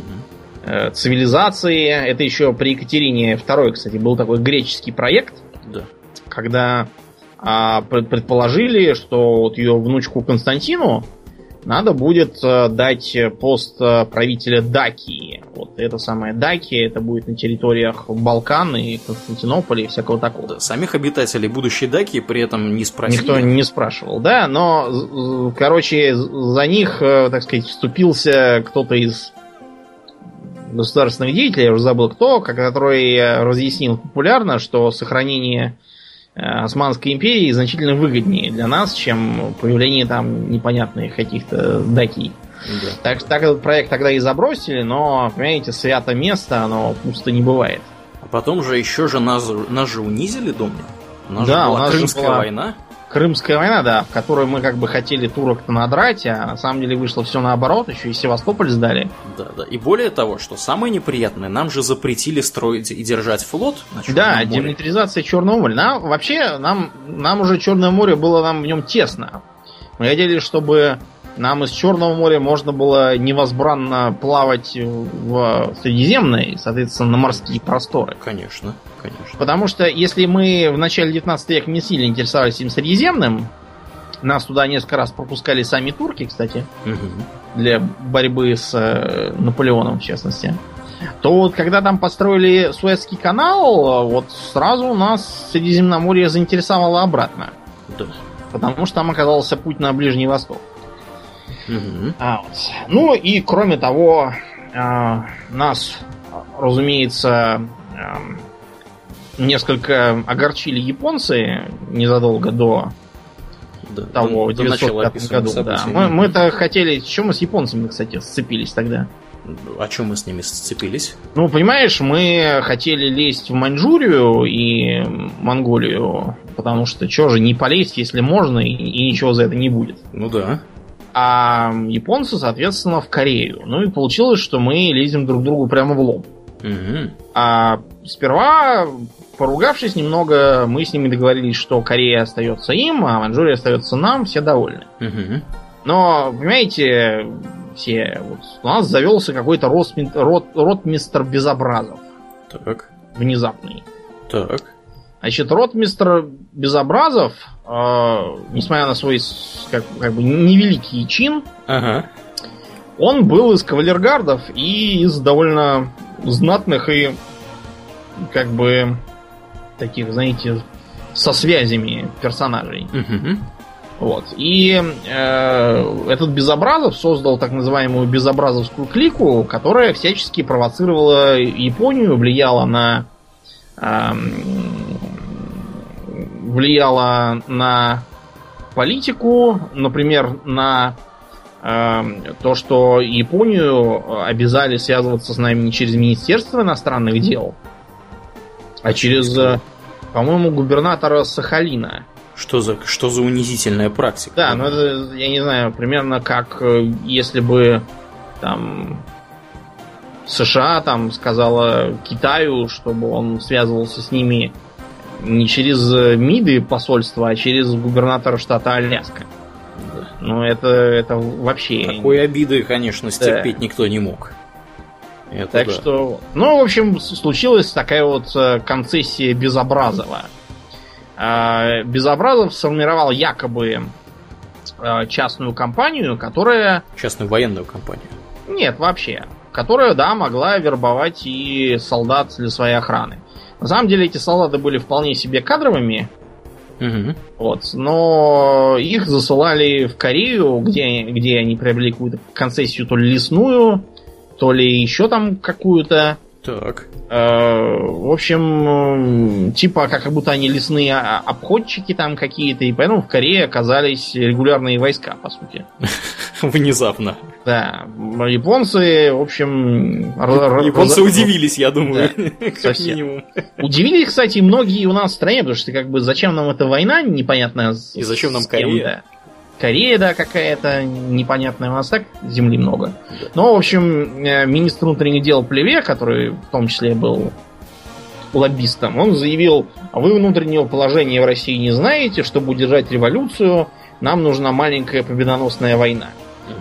э, цивилизации. Это еще при Екатерине II, кстати, был такой греческий проект, Да. когда а, пред- предположили, что вот ее внучку Константину надо будет э, дать пост э, правителя Дакии. Вот это самое Дакия, это будет на территориях Балкан и Константинополя и всякого такого. Да, Самих обитателей будущей Даки при этом не спросили. Никто не спрашивал, да, но, короче, за них, э, так сказать, вступился кто-то из государственных деятелей, я уже забыл кто, ко- который разъяснил популярно, что сохранение Османской империи значительно выгоднее для нас, чем появление там непонятных каких-то дакий. Да. Так, так этот проект тогда и забросили, но, понимаете, свято место, оно пусто не бывает. А потом же еще же нас, нас же унизили, Домнин. У нас Да, же у была нас же Крымская была- война. Крымская война, да, в которой мы как бы хотели турок-то надрать, а на самом деле вышло все наоборот, еще и Севастополь сдали. Да, да. И более того, что самое неприятное, нам же запретили строить и держать флот на Черном Да, море. демилитаризация Черного моря. Нам, вообще, нам, нам уже Черное море было нам в нем тесно. Мы хотели, чтобы нам из Черного моря можно было невозбранно плавать в Средиземное, соответственно, на морские просторы. Конечно, конечно. Потому что если мы в начале 19 века не сильно интересовались им Средиземным, нас туда несколько раз пропускали сами турки, кстати, Мгм. для борьбы с э, Наполеоном, в частности, то вот когда там построили Суэцкий канал, вот сразу нас Средиземноморье заинтересовало обратно. Да. Потому что там оказался путь на Ближний Восток. Мгм. А, вот. Ну и кроме того, э, нас, разумеется, эм, несколько огорчили японцы незадолго до Да. того, До начала 905 году. Да. Мы, мы-то хотели... Чем мы с японцами, кстати, сцепились тогда? О чем мы с ними сцепились? Ну, понимаешь, мы хотели лезть в Маньчжурию и Монголию, потому что что же не полезть, если можно, и, и ничего за это не будет. Ну да. А японцы, соответственно, в Корею. Ну и получилось, что мы лезем друг другу прямо в лоб. Мгм. А сперва, поругавшись немного, мы с ними договорились, что Корея остается им, а Маньчжурия остается нам, все довольны. Мгм. Но, понимаете, все, вот, у нас завелся какой-то рот, ротмистр Безобразов. Так. Внезапный. Так. Значит, ротмистр Безобразов, э, несмотря на свой как, как бы невеликий чин, Ага. он был из кавалергардов и из довольно знатных и как бы таких, знаете, со связями персонажей. Мгм. Вот. И э, этот Безобразов создал так называемую Безобразовскую клику, которая всячески провоцировала Японию, влияла на влияла на политику, например, на то, что Японию обязали связываться с нами не через Министерство иностранных дел, а через, э, по-моему, губернатора Сахалина. Что за, что за унизительная практика? Да, ну это, я не знаю, примерно как э, если бы там США там сказала Китаю, чтобы он связывался с ними не через МИДы посольства, а через губернатора штата Аляска. Да. Ну это, это вообще... Такой обиды, конечно, стерпеть никто не мог. Это Так да. что, ну, в общем, случилась такая вот э, концессия Безобразова. А, Безобразов сформировал якобы э, частную компанию, которая Частную военную компанию. Нет, вообще. Которая, да, могла вербовать и солдат для своей охраны. На самом деле эти солдаты были вполне себе кадровыми, Мгм. вот, но их засылали в Корею, где, где они приобрели какую-то концессию, то ли лесную, то ли еще там какую-то. Так. Э, В общем, э, типа как будто они лесные а- обходчики там какие-то, и поэтому в Корее оказались регулярные войска, по сути. Внезапно. Да, японцы, в общем... Японцы удивились, я думаю. Как минимум. Удивились, кстати, многие у нас в стране, потому что как бы зачем нам эта война непонятная. И зачем нам Корея? Корея, да, какая-то непонятная. У нас так земли много. Но, в общем, э, министр внутренних дел Плеве, который в том числе был лоббистом, он заявил, «А вы внутреннего положения в России не знаете, чтобы удержать революцию, нам нужна маленькая победоносная война.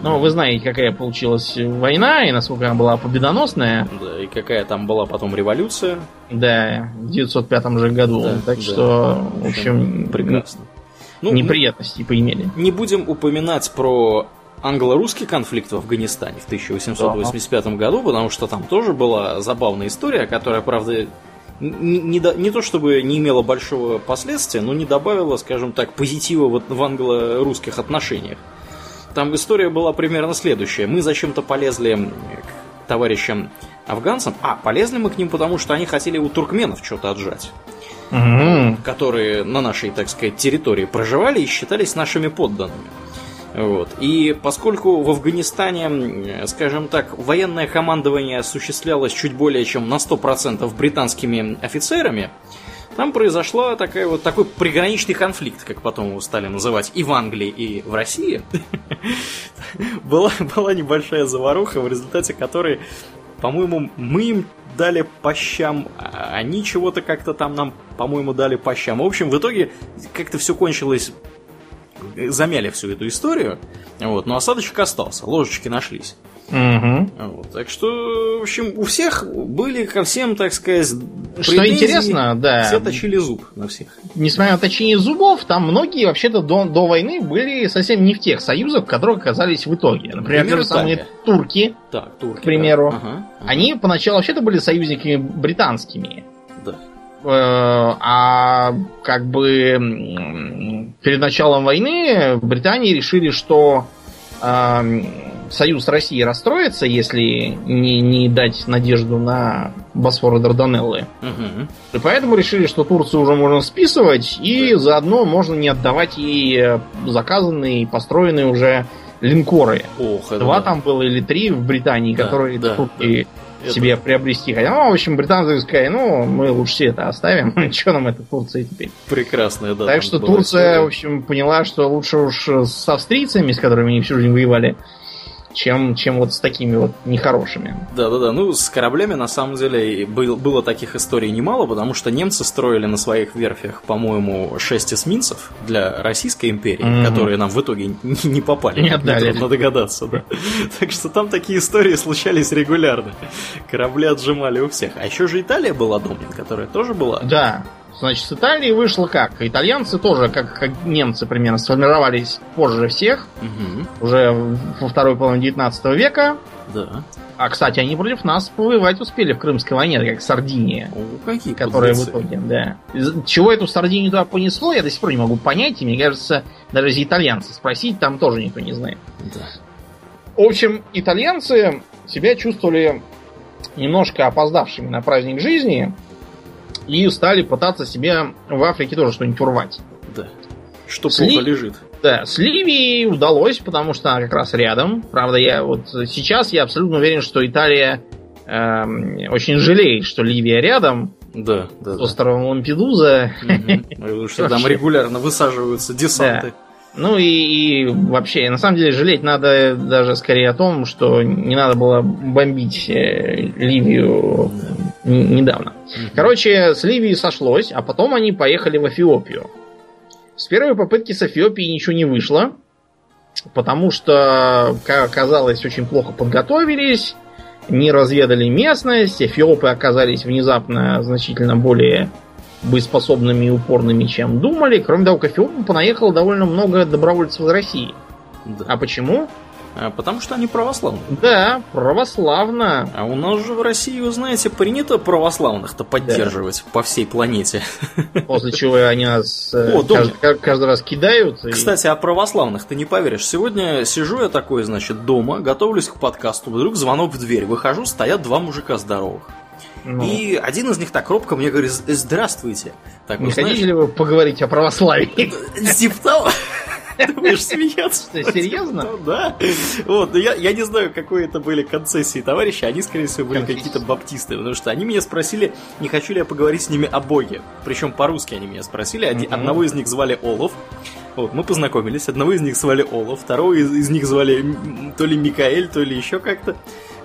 Но вы знаете, какая получилась война и насколько она была победоносная. Да, и какая там была потом революция. Да, в 905 же году. Да, так да. что, в общем, прекрасно. Ну, неприятности поимели. Не будем упоминать про англо-русский конфликт в Афганистане в 1885 году, потому что там тоже была забавная история, которая, правда, не, не не то чтобы не имела большого последствия, но не добавила, скажем так, позитива вот в англо-русских отношениях. Там история была примерно следующая. Мы зачем-то полезли к товарищам афганцам. А, полезли мы к ним, потому что они хотели у туркменов что-то отжать Мгм. которые на нашей, так сказать, территории проживали и считались нашими подданными. Вот. И поскольку в Афганистане, м, скажем так, военное командование осуществлялось чуть более чем на 100% британскими офицерами, там произошла такая вот такой приграничный конфликт, как потом его стали называть, и в Англии, и в России. была, была небольшая заваруха, в результате которой, по-моему, мы им дали по щам, а они чего-то как-то там нам, по-моему, дали по щам. В общем, в итоге как-то все кончилось замяли всю эту историю, вот, но осадочек остался, ложечки нашлись. Мгм. Вот, так что, в общем, у всех были ко всем, так сказать, Что интересно, да, Все точили зуб на всех. несмотря на точение зубов, там многие вообще-то до, до войны были совсем не в тех союзах, в которых оказались в итоге. Например, те же самые турки, Так, турки. К примеру. да. Ага, ага, они поначалу вообще-то были союзниками британскими. да. Э, А как бы перед началом войны в Британии решили, что эм, союз России расстроится, если не, не дать надежду на Босфор и Дарданеллы. Мгм. И поэтому решили, что Турцию уже можно списывать, и заодно можно не отдавать ей э, заказанные и построенные уже линкоры. Ох, это Два да. там было или три в Британии, Да, которые да, турки Это- себе приобрести хотят. Ну, в общем, британцы сказали, ну, мы лучше все это оставим. Что нам это Турция теперь? Прекрасная, да. так что Турция, история. в общем, поняла, что лучше уж с австрийцами, с которыми они всю жизнь воевали, чем, чем вот с такими вот нехорошими. Да-да-да, ну с кораблями на самом деле был- было таких историй немало, потому что немцы строили на своих верфях, по-моему, 6 эсминцев для Российской империи, Мгм. которые нам в итоге не, не попали. Не отдали. нетрудно догадаться, да. Так что там такие истории случались регулярно. Корабли отжимали у всех. А еще же Италия была, Домнин, которая тоже была. Да, значит, с Италии вышло как? Итальянцы тоже, как, как немцы примерно, сформировались позже всех, Мгм. уже во второй половине 19 века. Да. А, кстати, они против нас повоевать успели в Крымской войне, как Сардиния. О, какие Которая подлецы. в итоге, да. Из- Чего эту Сардинию туда понесло, я до сих пор не могу понять. И мне кажется, даже если итальянцы спросить, там тоже никто не знает. Да. В общем, итальянцы себя чувствовали немножко опоздавшими на праздник жизни и стали пытаться себе в Африке тоже что-нибудь урвать. Да. Что Сли- плохо лежит. Да, с Ливией удалось, потому что она как раз рядом. Правда, я вот сейчас я абсолютно уверен, что Италия эм, очень жалеет, что Ливия рядом. Да, да, С да. островом Лампедуза. Мгм. Потому что там регулярно высаживаются десанты. Ну и, и вообще, на самом деле, жалеть надо даже скорее о том, что не надо было бомбить э, Ливию недавно. Мгм. Короче, с Ливии сошлось, а потом они поехали в Эфиопию. С первой попытки с Эфиопией ничего не вышло, потому что, как оказалось, очень плохо подготовились, не разведали местность, эфиопы оказались внезапно значительно более боеспособными и упорными, чем думали. Кроме того, к Эфиопу понаехало довольно много добровольцев из России. Да. А почему? А потому что они православные. Да, православно. А у нас же в России, вы знаете, принято православных-то поддерживать по всей планете. После чего они нас э, О, каждый, каждый раз кидают. и- Кстати, о православных ты не поверишь. Сегодня сижу я такой, значит, дома, готовлюсь к подкасту, вдруг звонок в дверь. Выхожу, стоят два мужика здоровых. ну, И один из них так робко мне говорит, «З- здравствуйте. Так, не знаешь, хотите ли вы поговорить о православии? Зиптал? Ты будешь смеяться. Что, серьезно? Ну, Да. Вот, но я, я не знаю, какой это были концессии товарищи, они, скорее всего, были какие-то баптисты, потому что они меня спросили, не хочу ли я поговорить с ними о Боге. Причем по-русски они меня спросили, Оди- Мгм. одного из них звали Олов. Вот, мы познакомились, одного из них звали Олов, второго из, из них звали то ли Микаэль, то ли еще как-то.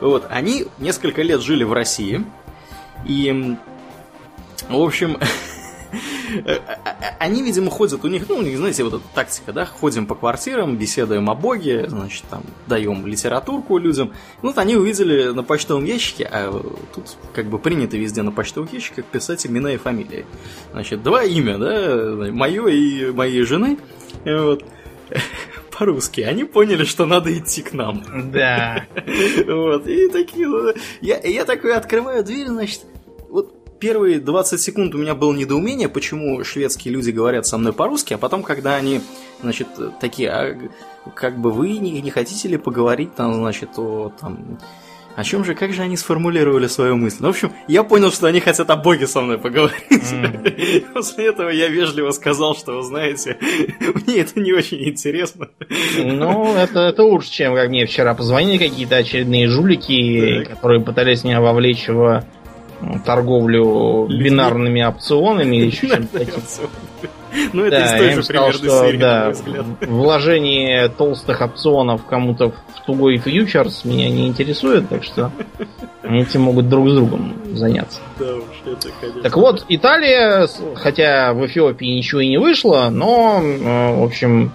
Вот, они несколько лет жили в России, и, в общем, они, видимо, ходят, у них, ну, у них, знаете, вот эта тактика, да, ходим по квартирам, беседуем о Боге, значит, там, даем литературку людям. Ну, вот они увидели на почтовом ящике, а тут как бы принято везде на почтовых ящиках писать имена и фамилии. Значит, два имя, да, мое и моей жены, вот, по-русски. Они поняли, что надо идти к нам. Да. Вот, и такие, я, я такой открываю дверь, значит, первые 20 секунд у меня было недоумение, почему шведские люди говорят со мной по-русски, а потом, когда они, значит, такие, а как бы вы не, не хотите ли поговорить там, значит, о там... О чем же, как же они сформулировали свою мысль? Ну, в общем, я понял, что они хотят о Боге со мной поговорить. Мгм. После этого я вежливо сказал, что, вы знаете, мне это не очень интересно. Ну, это, это лучше, чем как мне вчера позвонили какие-то очередные жулики, Так. которые пытались меня вовлечь в торговлю бинарными опционами или еще чем-то таким. Ну, это Да, из той же сказал, что серии, на да, вложение толстых опционов кому-то в тугой фьючерс меня не интересует, так что они этим могут друг с другом заняться. Да уж, это, конечно. Так вот, Италия, хотя в Эфиопии ничего и не вышло, но, э, в общем,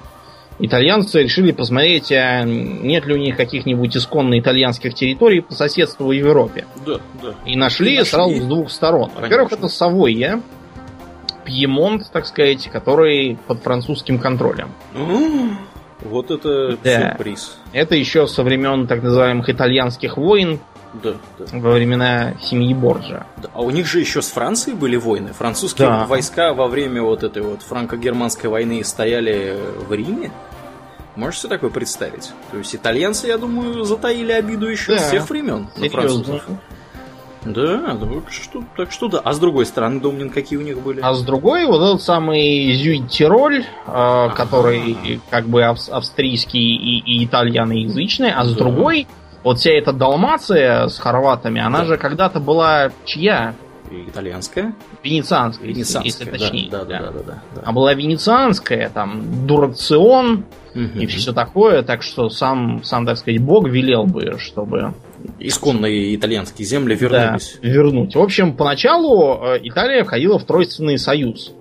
итальянцы решили посмотреть, а нет ли у них каких-нибудь исконно итальянских территорий по соседству в Европе. Да, да. И нашли, И нашли. сразу с двух сторон. Во-первых, это Савойя, Пьемонт, так сказать, который под французским контролем. Вот это Да. сюрприз. Это еще со времен так называемых итальянских войн Да, да, во времена семьи Борджа. да. А у них же еще с Францией были войны. Французские Да. войска во время вот этой вот франко-германской войны стояли в Риме. Можешь себе такое представить? То есть итальянцы, я думаю, затаили обиду еще Да. с тех времен на французов. Да, так что, так что да. А с другой стороны, Домнин, какие у них были? А с другой, вот этот самый Зюйт-Тироль, э, который как бы ав- австрийский и, и итальяноязычный, а с Да. другой, вот вся эта Далмация с хорватами, она Да. же когда-то была чья? Итальянская? Венецианская, если- Венецианская, если да, точнее. да, да, да, да, да, да. А была венецианская, там, Дурацион Мгм. и все такое, так что сам, сам, так сказать, Бог велел бы, чтобы Исконные итальянские земли да, вернулись. вернуть. В общем, поначалу э, Италия входила в Тройственный союз.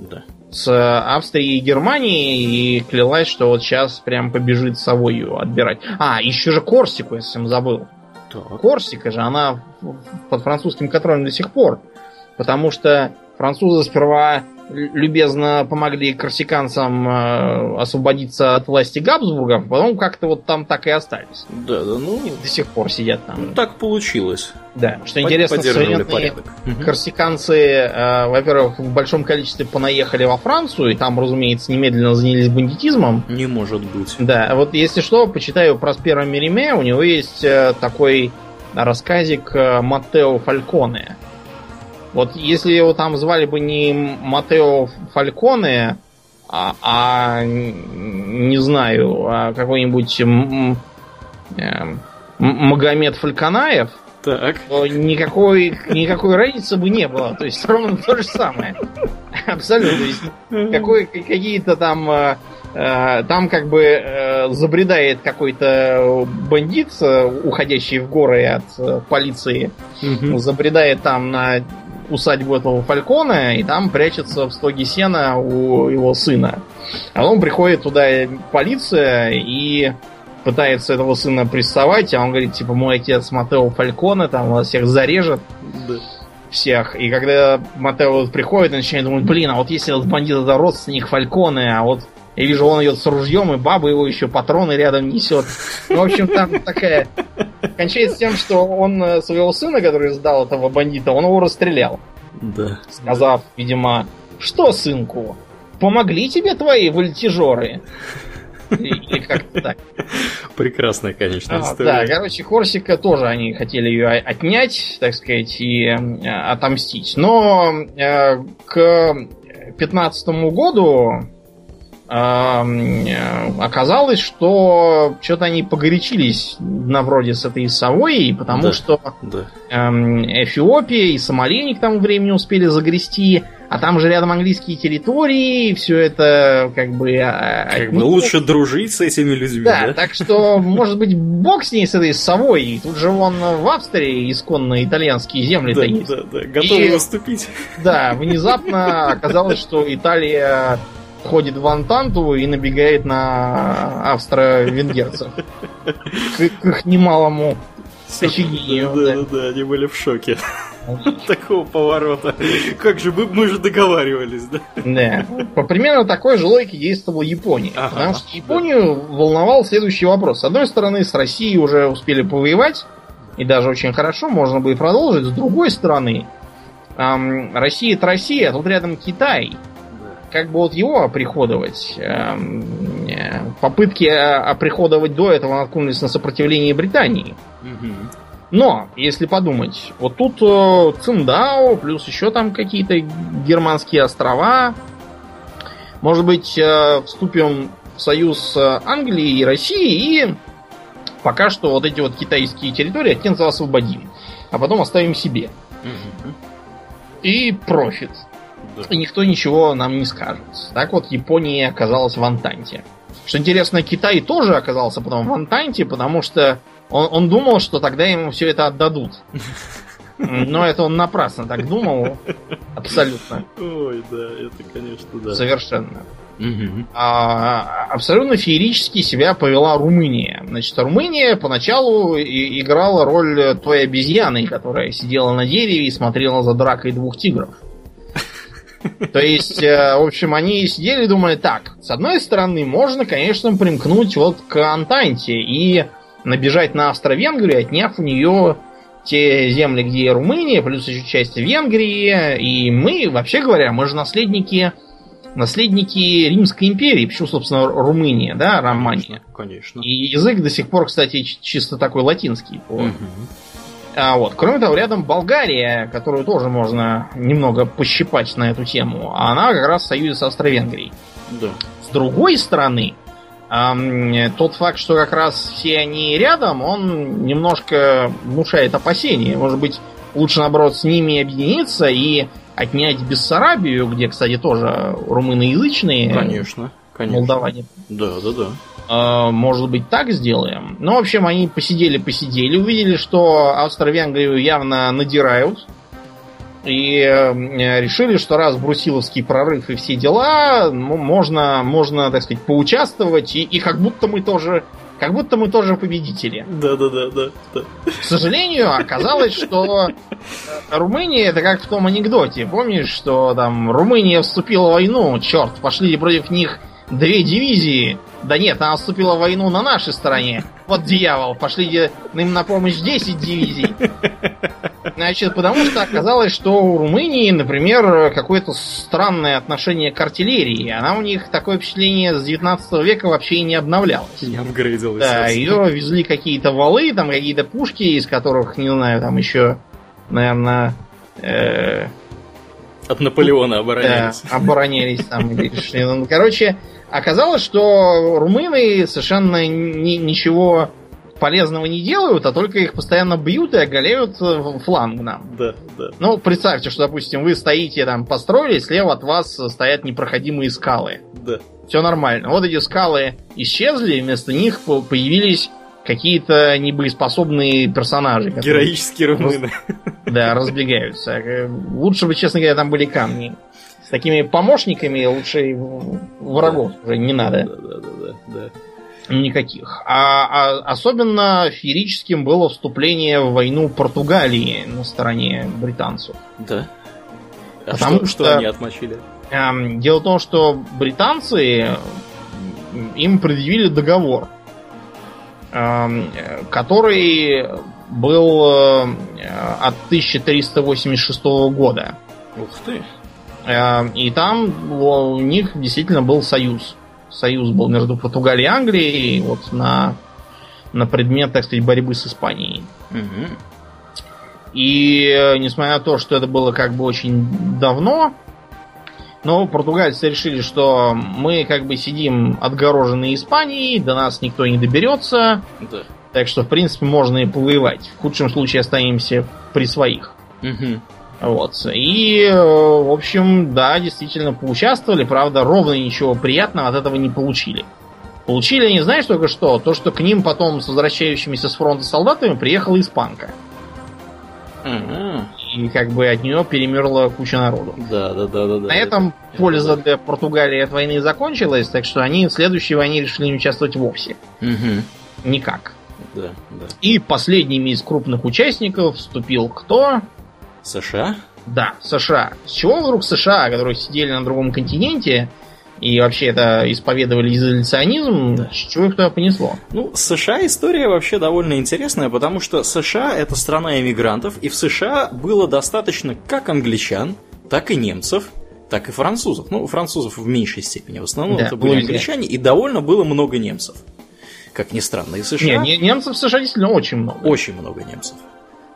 Да. С Австрией и Германией и клялась, что вот сейчас прям побежит Савойю отбирать. А, еще же Корсику, я совсем забыл. Так. Корсика же, она под французским контролем до сих пор. Потому что Французы сперва любезно помогли корсиканцам э, освободиться от власти Габсбургов, потом как-то вот там так и остались. Да, да, ну... И до сих пор сидят там. Ну, так получилось. Да, что интересно, современные корсиканцы, э, во-первых, в большом количестве понаехали во Францию, и там, разумеется, немедленно занялись бандитизмом. Не может быть. Да, вот если что, почитаю про Спера Мериме, у него есть э, такой рассказик э, Маттео Фальконе. Вот если его там звали бы не Матео Фальконе, а, а не знаю, а какой-нибудь м- м- Магомед Фальканаев, так. то никакой, никакой разницы бы не было. То есть ровно то же самое. Абсолютно. То есть какой, какие-то там э, э, там как бы э, забредает какой-то бандит, уходящий в горы от полиции, угу. забредает там на усадьбу этого Фалькона, и там прячется в стоге сена у его сына. А он приходит туда полиция и пытается этого сына приставать, а он говорит, типа, мой отец Матео Фалькона, там вас всех зарежет. Да. Всех. И когда Матео приходит, начинает думать, блин, а вот если этот бандит это родственник Фальконе, а вот я вижу, он идет с ружьем, и баба его еще патроны рядом несет. Ну, в общем, там такая... Кончается тем, что он э, своего сына, который сдал этого бандита, он его расстрелял. Да. Сказав, видимо, что, сынку, помогли тебе твои вольтежеры? Или как-то так. Прекрасная, конечно, а, история. Да, короче, Корсика тоже они хотели ее отнять, так сказать, и э, отомстить. Но э, к 15 году оказалось, что что-то они погорячились на вроде с этой совой, потому да, что да. Эфиопия и Сомали к тому времени успели загрести, а там же рядом английские территории, все это как бы... А, как бы лучше дружить с этими людьми, да? Да, так что, может быть, бог с ней, с этой совой. Тут же вон в Австрии исконно итальянские земли-то да, есть. Да, да, готовы и, выступить. Да, внезапно оказалось, что Италия входит в Антанту и набегает на австро-венгерцев. К, их немалому офигению. Да, да, да, они были в шоке. Такого поворота. Как же мы, мы же договаривались, да? Да. По примерно такой же логике действовала Япония. Ага, потому что Японию да. волновал следующий вопрос. С одной стороны, с Россией уже успели повоевать, и даже очень хорошо, можно бы и продолжить. С другой стороны, эм, Россия это Россия, а тут рядом Китай как бы вот его оприходовать. Эм, э, попытки э, оприходовать до этого наткнулись на сопротивление Британии. Но, если подумать, вот тут э, Циндао, плюс еще там какие-то германские острова. Может быть, вступим в союз с Англией и Россией и пока что вот эти вот китайские территории от немцев освободим. А потом оставим себе. Угу. И профит. Да. И никто ничего нам не скажет. Так вот Япония оказалась в Антанте. Что интересно, Китай тоже оказался потом в Антанте, потому что он, он думал, что тогда ему все это отдадут. Но это он напрасно так думал. Абсолютно. Ой, да, это, конечно, да. Совершенно. Угу. А, абсолютно феерически себя повела Румыния. Значит, Румыния поначалу и, играла роль той обезьяны, которая сидела на дереве и смотрела за дракой двух тигров. То есть, э, в общем, они сидели и думали, так, с одной стороны, можно, конечно, примкнуть вот к Антанте и набежать на Австро-Венгрию, отняв у нее те земли, где Румыния, плюс еще часть Венгрии, и мы, вообще говоря, мы же наследники наследники Римской империи, почему, собственно, Румыния, да, Романия. Конечно. И язык до сих пор, кстати, чисто такой латинский. Угу. А вот, кроме того, рядом Болгария, которую тоже можно немного пощипать на эту тему, а она как раз в союзе с Австро-Венгрией. Да. С другой стороны, эм, тот факт, что как раз все они рядом, он немножко внушает опасения. Может быть, лучше, наоборот, с ними объединиться и отнять Бессарабию, где, кстати, тоже румыноязычные. Конечно, конечно. Молдаване. Да, да, да. Э, может быть, так сделаем. Ну, в общем, они посидели-посидели, увидели, что Австро-Венгрию явно надирают. И э, решили, что раз брусиловский прорыв и все дела, можно, можно так сказать, поучаствовать. И, и как будто мы тоже как будто мы тоже победители. Да, да, да, да. да. К сожалению, оказалось, что э, Румыния это как в том анекдоте. Помнишь, что там Румыния вступила в войну, черт, пошли против них две дивизии. Да нет, она вступила в войну на нашей стороне. Вот дьявол, пошли им на помощь 10 дивизий. Значит, потому что оказалось, что у Румынии, например, какое-то странное отношение к артиллерии. Она у них такое впечатление с 19 века вообще и не обновлялась. Не апгрейдилась. Да, ее везли какие-то валы, там какие-то пушки, из которых, не знаю, там еще, наверное, э, от Наполеона оборонялись. Да, оборонялись там. Ну, короче, оказалось, что румыны совершенно ни, ничего полезного не делают, а только их постоянно бьют и оголяют фланг нам. Да, да. Ну, представьте, что, допустим, вы стоите там, построили, слева от вас стоят непроходимые скалы. Да. Все нормально. Вот эти скалы исчезли, вместо них появились какие-то небоеспособные персонажи. Героические румыны. Да, разбегаются. Лучше бы, честно говоря, там были камни. С такими помощниками лучше врагов да. уже не надо. Да, да, да, да. Никаких. А, а особенно феерическим было вступление в войну Португалии на стороне британцев. Да. А Потому что, что, что они отмочили? Эм, дело в том, что британцы им предъявили договор который был э, от 1386 года. Ух ты! Эм, и там у них действительно был союз. Союз был между Португалией и Англией вот на, на предмет, так сказать, борьбы с Испанией. Угу. И э, несмотря на то, что это было как бы очень давно, но португальцы решили, что мы как бы сидим отгороженные Испанией, до нас никто не доберется. Да. Так что, в принципе, можно и повоевать. В худшем случае останемся при своих. Угу. Вот. И, в общем, да, действительно поучаствовали. Правда, ровно ничего приятного от этого не получили. Получили они, знаешь, только что? То, что к ним потом с возвращающимися с фронта солдатами приехала испанка. Угу и как бы от нее перемерла куча народу. Да, да, да, да. На этом это, польза для Португалии от войны закончилась, так что они в следующей войне решили не участвовать вовсе. Угу. Никак. Да, да. И последними из крупных участников вступил кто? США? Да, США. С чего вдруг США, которые сидели на другом континенте, и вообще это исповедовали изоляционизм, да. чего их туда понесло? Ну, США история вообще довольно интересная, потому что США это страна иммигрантов, и в США было достаточно как англичан, так и немцев, так и французов. Ну, французов в меньшей степени. В основном да, это были англичане, и довольно было много немцев. Как ни странно, и США... Не, немцев в США действительно очень много. Очень много немцев.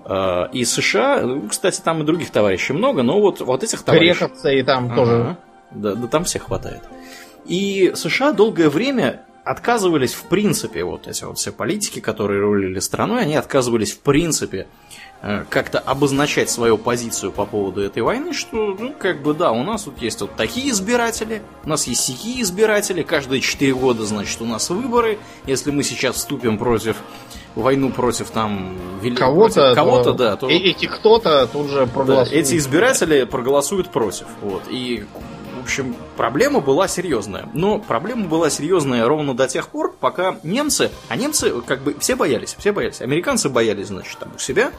А, и США, ну, кстати, там и других товарищей много, но вот, вот этих товарищей... Грековцы и там ага. тоже. Да, да там всех хватает. И США долгое время отказывались в принципе, вот эти вот все политики, которые рулили страной, они отказывались в принципе э, как-то обозначать свою позицию по поводу этой войны, что, ну, как бы, да, у нас тут есть вот такие избиратели, у нас есть сякие избиратели, каждые 4 года, значит, у нас выборы, если мы сейчас вступим против войну против там кого-то, кого-то, да, то эти кто-то тут же проголосуют. Да, эти избиратели проголосуют против, вот, и общем, проблема была серьезная. Но проблема была серьезная ровно до тех пор, пока немцы, а немцы как бы все боялись, все боялись. Американцы боялись, значит, там у себя,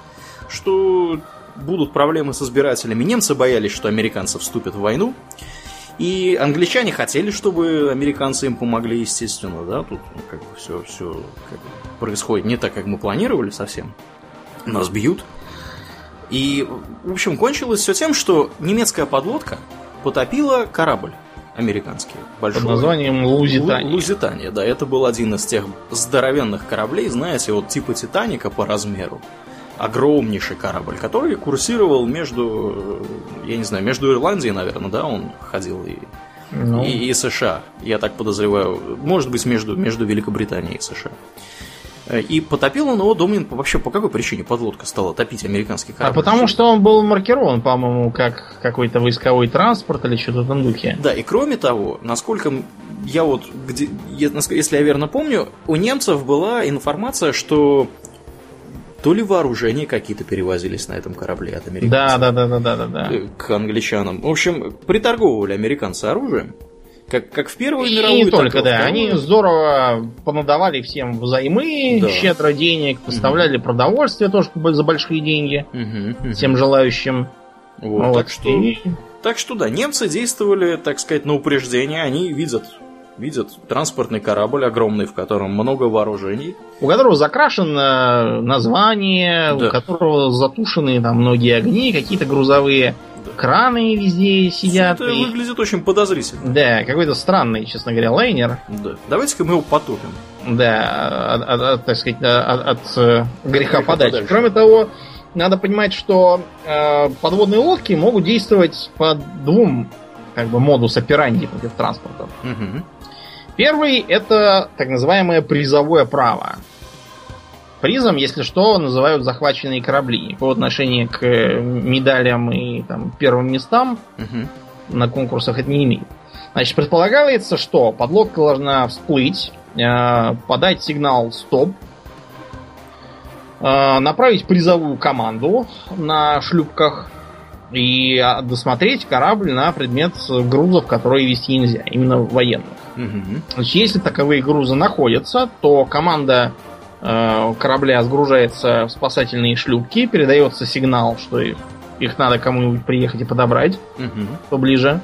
что будут проблемы с избирателями. Немцы боялись, что американцы вступят в войну. И англичане хотели, чтобы американцы им помогли, естественно, да, тут ну, как бы все, все как бы происходит не так, как мы планировали совсем. Нас бьют. И, в общем, кончилось все тем, что немецкая подлодка, потопила корабль американский. Большой. Под названием Лузитания. Лузитания, да. Это был один из тех здоровенных кораблей, знаете, вот типа Титаника по размеру. Огромнейший корабль, который курсировал между, я не знаю, между Ирландией, наверное, да, он ходил и, ну. и, и США. Я так подозреваю. Может быть, между, между Великобританией и США. Э, и потопил он его Домнин вообще по какой причине подлодка стала топить американский корабль? А потому что он был маркирован, по-моему, как какой-то войсковой транспорт или что-то в этом духе. Да, и кроме того, насколько я вот, где, если я верно помню, у немцев была информация, что то ли вооружения какие-то перевозились на этом корабле от американцев. Да, да, да, да, да, да. К англичанам. В общем, приторговывали американцы оружием. Как, как в Первую И мировую, не только, да. Вторую. Они здорово понадавали всем взаймы, Да. щедро денег, поставляли продовольствие тоже за большие деньги Мгм, мгм. всем желающим. Вот, Вот. Так, что, И так что да, немцы действовали, так сказать, на упреждение. Они видят, видят транспортный корабль огромный, в котором много вооружений. у которого закрашено название, Да. у которого затушены там многие огни, какие-то грузовые. Краны везде сидят. Это и- выглядит очень подозрительно. Да, какой-то странный, честно говоря, лайнер. Да. Давайте-ка мы его потопим. Да, от, от- от, так сказать, от, от, э, греха Греха подальше. Кроме того, надо понимать, что э, подводные лодки могут действовать по двум как бы модус операнди против транспорта. Мгм. Первый это так называемое призовое право. Призом, если что, называют захваченные корабли. По отношению к э, медалям и там, первым местам Мгм. на конкурсах это не имеет. Значит, предполагается, что подлодка должна всплыть, э, подать сигнал стоп, э, направить призовую команду на шлюпках и а, досмотреть корабль на предмет грузов, которые вести нельзя, именно военных. Мгм. Значит, если таковые грузы находятся, то команда корабля сгружается в спасательные шлюпки, передается сигнал, что их, их надо кому-нибудь приехать и подобрать Мгм. поближе.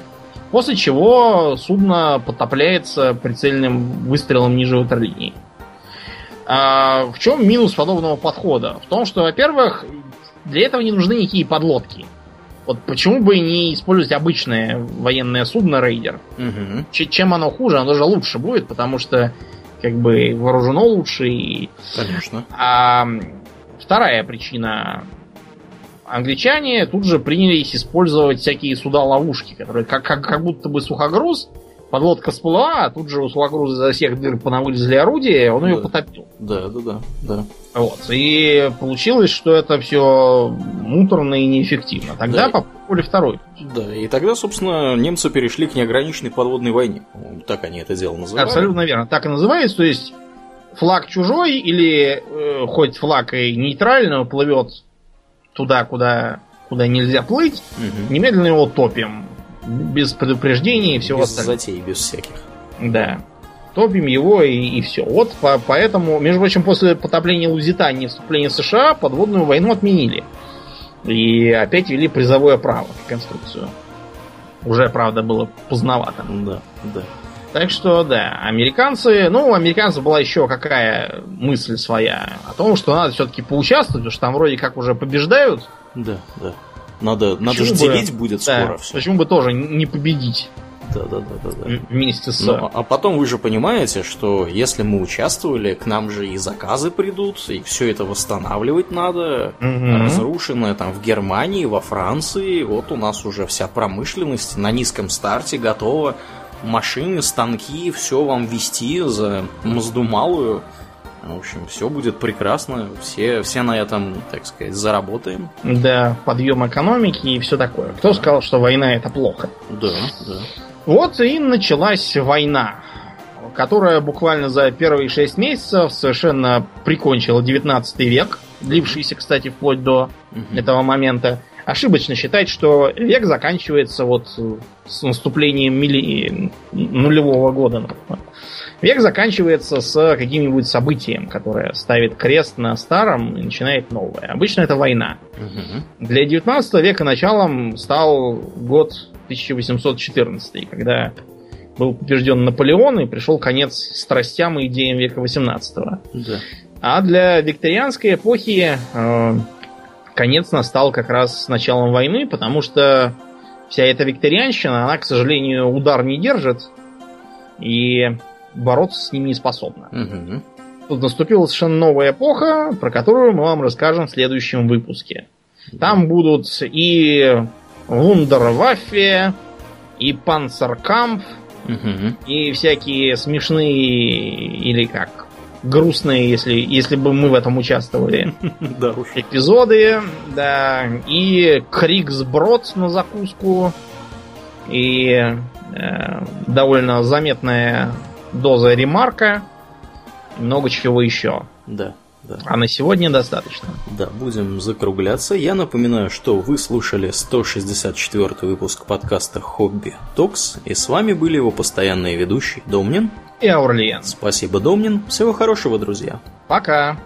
После чего судно потопляется прицельным выстрелом ниже ватерлинии. А в чем минус подобного подхода? В том, что, во-первых, для этого не нужны никакие подлодки. Вот почему бы не использовать обычное военное судно рейдер? Ч- чем оно хуже, оно даже лучше будет, потому что как бы вооружено лучше. И... Конечно. А вторая причина. Англичане тут же принялись использовать всякие суда-ловушки, которые как, как, как будто бы сухогруз, подлодка всплыла, а тут же у сухогруза за всех дыр понавылезли орудия, он ее Да. потопил. Да, да, да, да. Вот. И получилось, что это все муторно и неэффективно. Тогда Да. попробовали второй. Да, и тогда, собственно, немцы перешли к неограниченной подводной войне. По-моему, Так они это дело называют. Абсолютно верно. Так и называется. То есть флаг чужой или э, хоть флаг и нейтрально плывет туда, куда, куда нельзя плыть, Мгм. немедленно его топим. Без предупреждений и всего Без остального. затей, без всяких. Да. Топим его и, все. Вот по- поэтому, между прочим, после потопления Лузитании и вступления США подводную войну отменили. И опять ввели призовое право в Конструкцию. Уже, правда, было поздновато. Да, да. Так что, да, американцы... Ну, у американцев была еще какая мысль своя о том, что надо все-таки поучаствовать, потому что там вроде как уже побеждают. Да, да. Надо, надо же бы- делить будет Да, скоро все. Почему бы тоже не победить Да, да, да, да, да. вместе с... Ну, а потом вы же понимаете, что если мы участвовали, к нам же и заказы придут, и все это восстанавливать надо. Мгм. Разрушенное там в Германии, во Франции. Вот у нас уже вся промышленность на низком старте готова. Машины, станки, все вам вести за мзду малую. В общем, все будет прекрасно. Все, все на этом, так сказать, заработаем. Да, подъем экономики и все такое. Кто сказал, что война это плохо? Да, да. Вот и началась война, которая буквально за первые шесть месяцев совершенно прикончила 19 век, длившийся, кстати, вплоть до Мгм. этого момента. Ошибочно считать, что век заканчивается вот с наступлением милли... нулевого года. Век заканчивается с каким-нибудь событием, которое ставит крест на старом и начинает новое. Обычно это война. Мгм. Для 19 века началом стал год 1814, когда был побежден Наполеон и пришел конец страстям и идеям века 18. Да. А для викторианской эпохи э, конец настал как раз с началом войны, потому что вся эта викторианщина, она, к сожалению, удар не держит и бороться с ними не способна. Мгм. Тут наступила совершенно новая эпоха, про которую мы вам расскажем в следующем выпуске. Там будут и Вундерваффе, и Панцеркамп, Мгм. и всякие смешные или как грустные, если, если бы мы в этом участвовали, Да уж. эпизоды, да, и Криксброд на закуску, и э, довольно заметная доза ремарка, много чего еще. Да. Да. А на сегодня достаточно. Да, будем закругляться. Я напоминаю, что вы слушали 164 выпуск подкаста «Хобби Токс», и с вами были его постоянные ведущие Домнин и Аурлиен. Спасибо, Домнин. Всего хорошего, друзья. Пока.